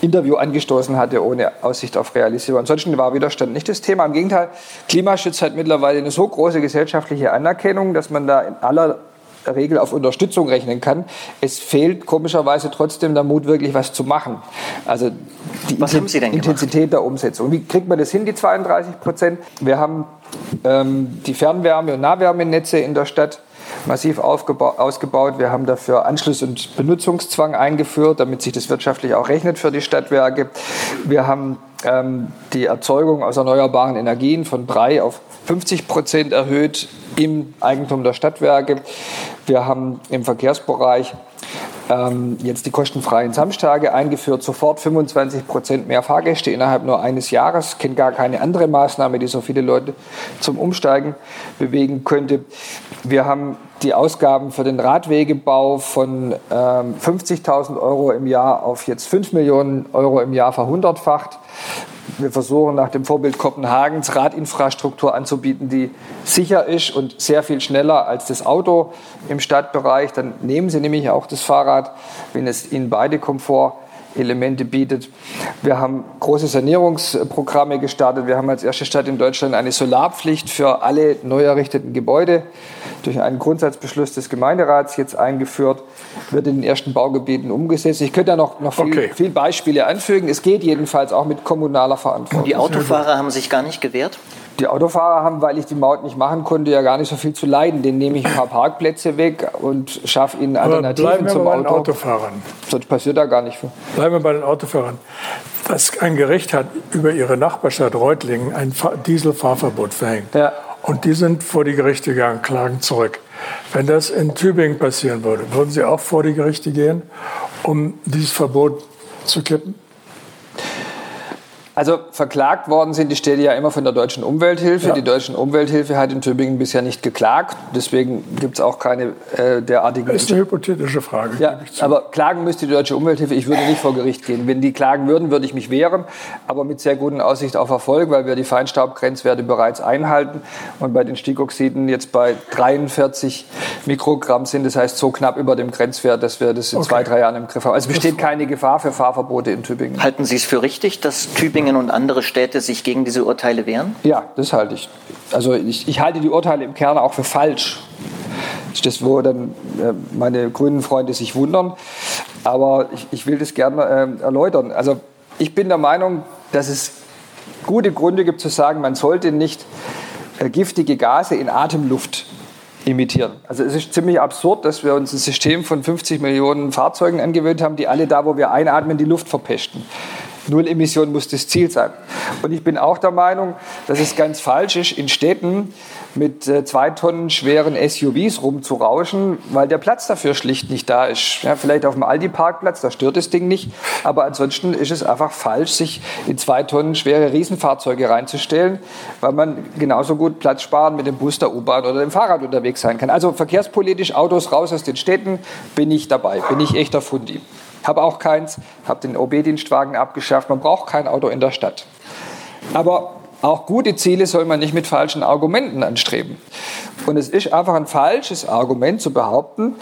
Interview angestoßen hatte, ohne Aussicht auf Realisierung. Ansonsten war Widerstand nicht das Thema. Im Gegenteil, Klimaschutz hat mittlerweile eine so große gesellschaftliche Anerkennung, dass man da in aller Regel auf Unterstützung rechnen kann. Es fehlt komischerweise trotzdem der Mut, wirklich was zu machen. Also die Intensität gemacht? der Umsetzung. Wie kriegt man das hin, die 32 Prozent? Wir haben ähm, die Fernwärme- und Nahwärmenetze in der Stadt massiv ausgebaut. Wir haben dafür Anschluss- und Benutzungszwang eingeführt, damit sich das wirtschaftlich auch rechnet für die Stadtwerke. Wir haben ähm, die Erzeugung aus erneuerbaren Energien von drei auf 50 Prozent erhöht im Eigentum der Stadtwerke. Wir haben im Verkehrsbereich ähm, jetzt die kostenfreien Samstage eingeführt, sofort 25 Prozent mehr Fahrgäste innerhalb nur eines Jahres. Ich kenne gar keine andere Maßnahme, die so viele Leute zum Umsteigen bewegen könnte. Wir haben die Ausgaben für den Radwegebau von ähm, 50.000 Euro im Jahr auf jetzt 5 Millionen Euro im Jahr verhundertfacht. Wir versuchen nach dem Vorbild Kopenhagens Radinfrastruktur anzubieten, die sicher ist und sehr viel schneller als das Auto im Stadtbereich. Dann nehmen Sie nämlich auch das Fahrrad, wenn es Ihnen beide Komfort Elemente bietet. Wir haben große Sanierungsprogramme gestartet. Wir haben als erste Stadt in Deutschland eine Solarpflicht für alle neu errichteten Gebäude durch einen Grundsatzbeschluss des Gemeinderats jetzt eingeführt, wird in den ersten Baugebieten umgesetzt. Ich könnte da noch, noch viel, okay. viel Beispiele anfügen. Es geht jedenfalls auch mit kommunaler Verantwortung. Die Autofahrer haben sich gar nicht gewehrt? Die Autofahrer haben, weil ich die Maut nicht machen konnte, ja gar nicht so viel zu leiden. Den nehme ich ein paar Parkplätze weg und schaffe ihnen Alternativen bleiben wir zum bei Auto. Den Autofahrern. Sonst passiert da gar nicht viel. Bleiben wir bei den Autofahrern. Das, ein Gericht hat über ihre Nachbarstadt Reutlingen ein Dieselfahrverbot verhängt. Ja. Und die sind vor die Gerichte gegangen, klagen zurück. Wenn das in Tübingen passieren würde, würden Sie auch vor die Gerichte gehen, um dieses Verbot zu kippen? Also verklagt worden sind die Städte ja immer von der Deutschen Umwelthilfe. Ja. Die Deutsche Umwelthilfe hat in Tübingen bisher nicht geklagt. Deswegen gibt es auch keine äh, derartigen. Das ist eine hypothetische Frage. Ja, aber klagen müsste die Deutsche Umwelthilfe. Ich würde nicht vor Gericht gehen. Wenn die klagen würden, würde ich mich wehren, aber mit sehr guten Aussicht auf Erfolg, weil wir die Feinstaubgrenzwerte bereits einhalten und bei den Stickoxiden jetzt bei 43 Mikrogramm sind. Das heißt so knapp über dem Grenzwert, dass wir das in okay. zwei, drei Jahren im Griff haben. Also besteht keine Gefahr für Fahrverbote in Tübingen. Halten Sie es für richtig, dass Tübingen Tübingen und andere Städte sich gegen diese Urteile wehren? Ja, das halte ich. Also ich, ich halte die Urteile im Kern auch für falsch. Das ist das, wo dann meine grünen Freunde sich wundern. Aber ich, ich will das gerne äh, erläutern. Also ich bin der Meinung, dass es gute Gründe gibt zu sagen, man sollte nicht äh, giftige Gase in Atemluft imitieren. Also es ist ziemlich absurd, dass wir uns ein System von 50 Millionen Fahrzeugen angewöhnt haben, die alle da, wo wir einatmen, die Luft verpesten. Null Emission muss das Ziel sein. Und ich bin auch der Meinung, dass es ganz falsch ist, in Städten mit äh, zwei Tonnen schweren SUVs rumzurauschen, weil der Platz dafür schlicht nicht da ist. Ja, vielleicht auf dem Aldi-Parkplatz, da stört das Ding nicht. Aber ansonsten ist es einfach falsch, sich in zwei Tonnen schwere Riesenfahrzeuge reinzustellen, weil man genauso gut Platz sparen mit dem Bus, der U-Bahn oder dem Fahrrad unterwegs sein kann. Also verkehrspolitisch Autos raus aus den Städten, bin ich dabei, bin ich echter Fundi. Habe auch keins, habe den OB-Dienstwagen abgeschafft. Man braucht kein Auto in der Stadt. Aber auch gute Ziele soll man nicht mit falschen Argumenten anstreben. Und es ist einfach ein falsches Argument zu behaupten,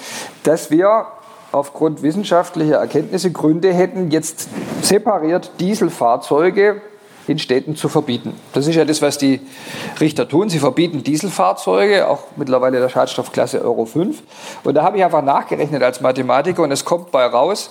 dass wir aufgrund wissenschaftlicher Erkenntnisse Gründe hätten, jetzt separiert Dieselfahrzeuge in Städten zu verbieten. Das ist ja das, was die Richter tun. Sie verbieten Dieselfahrzeuge, auch mittlerweile der Schadstoffklasse Euro 5. Und da habe ich einfach nachgerechnet als Mathematiker und es kommt bei raus,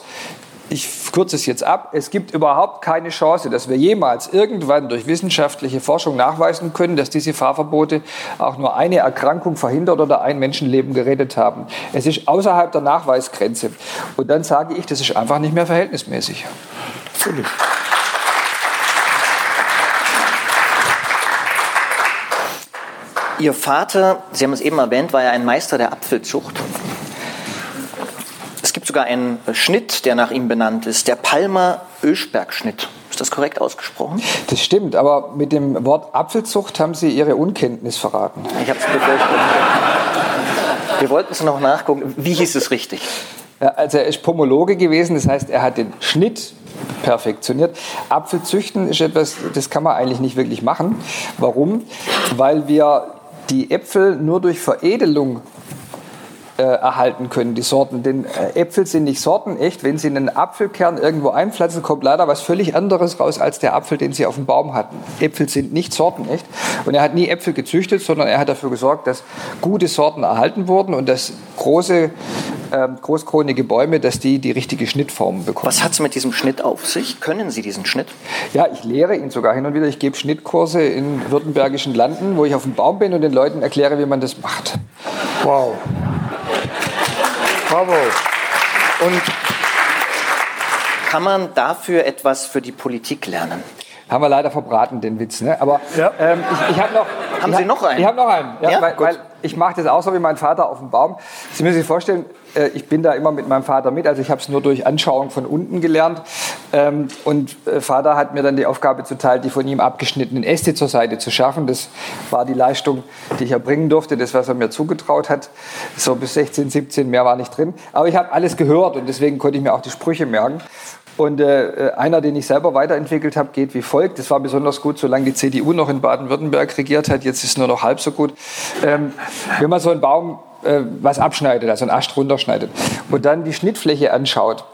ich kürze es jetzt ab, es gibt überhaupt keine Chance, dass wir jemals irgendwann durch wissenschaftliche Forschung nachweisen können, dass diese Fahrverbote auch nur eine Erkrankung verhindert oder ein Menschenleben gerettet haben. Es ist außerhalb der Nachweisgrenze. Und dann sage ich, das ist einfach nicht mehr verhältnismäßig. Natürlich. Ihr Vater, Sie haben es eben erwähnt, war ja ein Meister der Apfelzucht. Es gibt sogar einen Schnitt, der nach ihm benannt ist, der Palmer Öschberg-Schnitt. Ist das korrekt ausgesprochen? Das stimmt, aber mit dem Wort Apfelzucht haben Sie Ihre Unkenntnis verraten. Ich habe es befürchtet. Wir wollten es noch nachgucken. Wie hieß es richtig? Ja, also er ist Pomologe gewesen, das heißt, er hat den Schnitt perfektioniert. Apfelzüchten ist etwas, das kann man eigentlich nicht wirklich machen. Warum? Weil wir die Äpfel nur durch Veredelung äh, erhalten können, die Sorten. Denn äh, Äpfel sind nicht sortenecht. Wenn Sie einen Apfelkern irgendwo einpflanzen, kommt leider was völlig anderes raus als der Apfel, den Sie auf dem Baum hatten. Äpfel sind nicht sortenecht. Und er hat nie Äpfel gezüchtet, sondern er hat dafür gesorgt, dass gute Sorten erhalten wurden und dass große, äh, großkronige Bäume, dass die die richtige Schnittform bekommen. Was hat es mit diesem Schnitt auf sich? Können Sie diesen Schnitt? Ja, ich lehre ihn sogar hin und wieder. Ich gebe Schnittkurse in württembergischen Landen, wo ich auf dem Baum bin und den Leuten erkläre, wie man das macht. Wow. Bravo. Und kann man dafür etwas für die Politik lernen? Haben wir leider verbraten, den Witz. Ne? Aber ja. ähm, ich, ich habe noch. Haben Sie noch einen? Ich habe noch einen. Ja, ja? Weil, weil, ich mache das auch so wie mein Vater auf dem Baum. Sie müssen sich vorstellen, äh, ich bin da immer mit meinem Vater mit. Also ich habe es nur durch Anschauung von unten gelernt. Ähm, und äh, Vater hat mir dann die Aufgabe zuteil, die von ihm abgeschnittenen Äste zur Seite zu schaffen. Das war die Leistung, die ich erbringen durfte, das, was er mir zugetraut hat. So bis 16, 17, mehr war nicht drin. Aber ich habe alles gehört und deswegen konnte ich mir auch die Sprüche merken. Und äh, einer, den ich selber weiterentwickelt habe, geht wie folgt. Das war besonders gut, solange die CDU noch in Baden-Württemberg regiert hat. Jetzt ist es nur noch halb so gut. Ähm, wenn man so einen Baum äh, was abschneidet, also einen Ast runterschneidet und dann die Schnittfläche anschaut,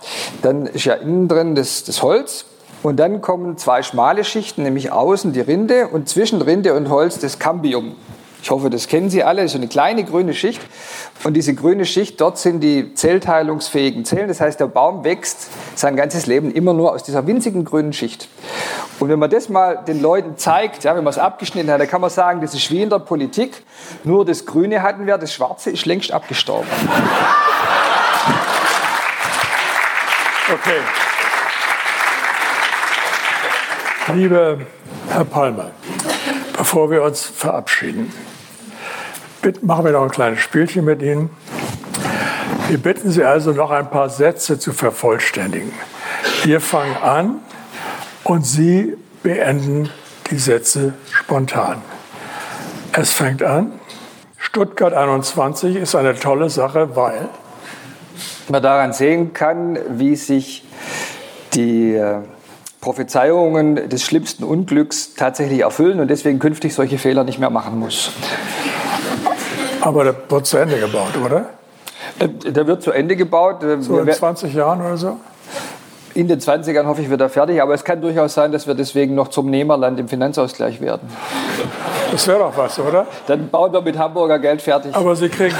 dann ist ja innen drin das, das Holz und dann kommen zwei schmale Schichten, nämlich außen die Rinde und zwischen Rinde und Holz das Cambium. Ich hoffe, das kennen Sie alle. Das ist eine kleine grüne Schicht. Und diese grüne Schicht, dort sind die zellteilungsfähigen Zellen. Das heißt, der Baum wächst sein ganzes Leben immer nur aus dieser winzigen grünen Schicht. Und wenn man das mal den Leuten zeigt, ja, wenn man es abgeschnitten hat, dann kann man sagen, das ist wie in der Politik. Nur das Grüne hatten wir, das Schwarze ist längst abgestorben. Okay. Lieber Herr Palmer, bevor wir uns verabschieden, machen wir noch ein kleines Spielchen mit Ihnen. Wir bitten Sie also noch ein paar Sätze zu vervollständigen. Wir fangen an und Sie beenden die Sätze spontan. Es fängt an. Stuttgart 21 ist eine tolle Sache, weil man daran sehen kann, wie sich die äh, Prophezeiungen des schlimmsten Unglücks tatsächlich erfüllen und deswegen künftig solche Fehler nicht mehr machen muss. Aber der wird zu Ende gebaut, oder? Äh, der wird zu Ende gebaut. Äh, so in 20 Jahren oder so? in den 20ern hoffe ich, wird er fertig. Aber es kann durchaus sein, dass wir deswegen noch zum Nehmerland im Finanzausgleich werden. Das wäre doch was, oder? Dann bauen wir mit Hamburger Geld fertig. Aber Sie kriegen.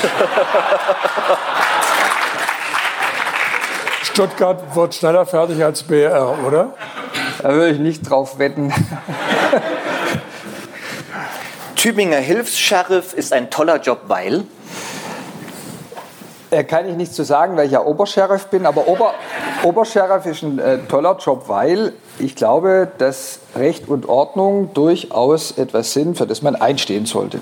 Stuttgart wird schneller fertig als BR, oder? Da würde ich nicht drauf wetten. Tübinger Hilfs-Sheriff ist ein toller Job, weil? Äh, kann ich nicht zu sagen, weil ich ja Obersheriff bin, aber Ober, Obersheriff ist ein äh, toller Job, weil ich glaube, dass Recht und Ordnung durchaus etwas sind, für das man einstehen sollte.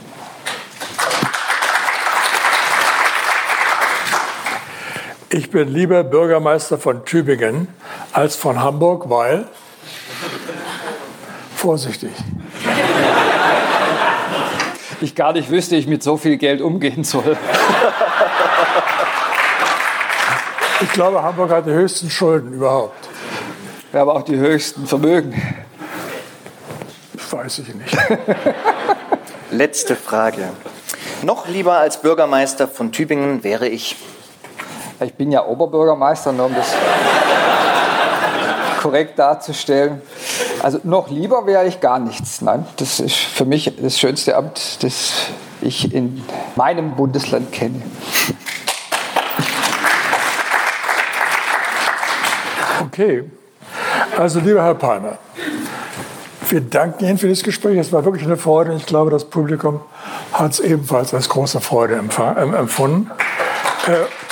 Ich bin lieber Bürgermeister von Tübingen als von Hamburg, weil vorsichtig. Ich gar nicht wüsste, ich mit so viel Geld umgehen soll. Ich glaube, Hamburg hat die höchsten Schulden überhaupt. Wir haben auch die höchsten Vermögen. Weiß ich nicht. Letzte Frage. Noch lieber als Bürgermeister von Tübingen wäre ich. Ich bin ja Oberbürgermeister, nur um das korrekt darzustellen. Also noch lieber wäre ich gar nichts. Nein, das ist für mich das schönste Amt, das ich in meinem Bundesland kenne. Okay. Also, lieber Herr Palmer, wir danken Ihnen für das Gespräch. Es war wirklich eine Freude. Ich glaube, das Publikum hat es ebenfalls als große Freude empfunden. Äh,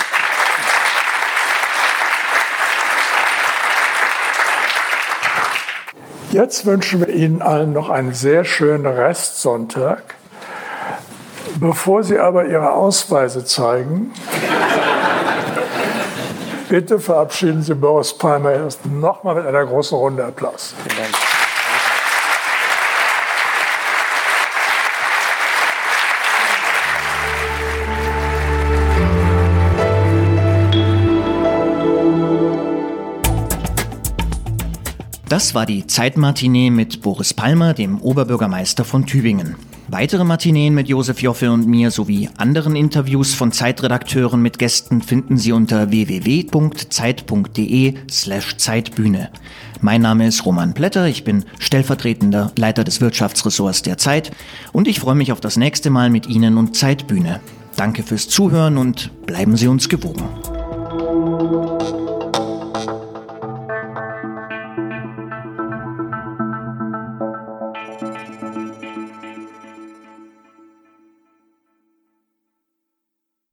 Jetzt wünschen wir Ihnen allen noch einen sehr schönen Restsonntag. Bevor Sie aber Ihre Ausweise zeigen, bitte verabschieden Sie Boris Palmer erst nochmal mit einer großen Runde Applaus. Vielen Dank. Das war die Zeitmatinee mit Boris Palmer, dem Oberbürgermeister von Tübingen. Weitere Matineen mit Josef Joffe und mir sowie anderen Interviews von Zeitredakteuren mit Gästen finden Sie unter www.zeit.de slash Zeitbühne. Mein Name ist Roman Plätter, ich bin stellvertretender Leiter des Wirtschaftsressorts der Zeit und ich freue mich auf das nächste Mal mit Ihnen und Zeitbühne. Danke fürs Zuhören und bleiben Sie uns gewogen.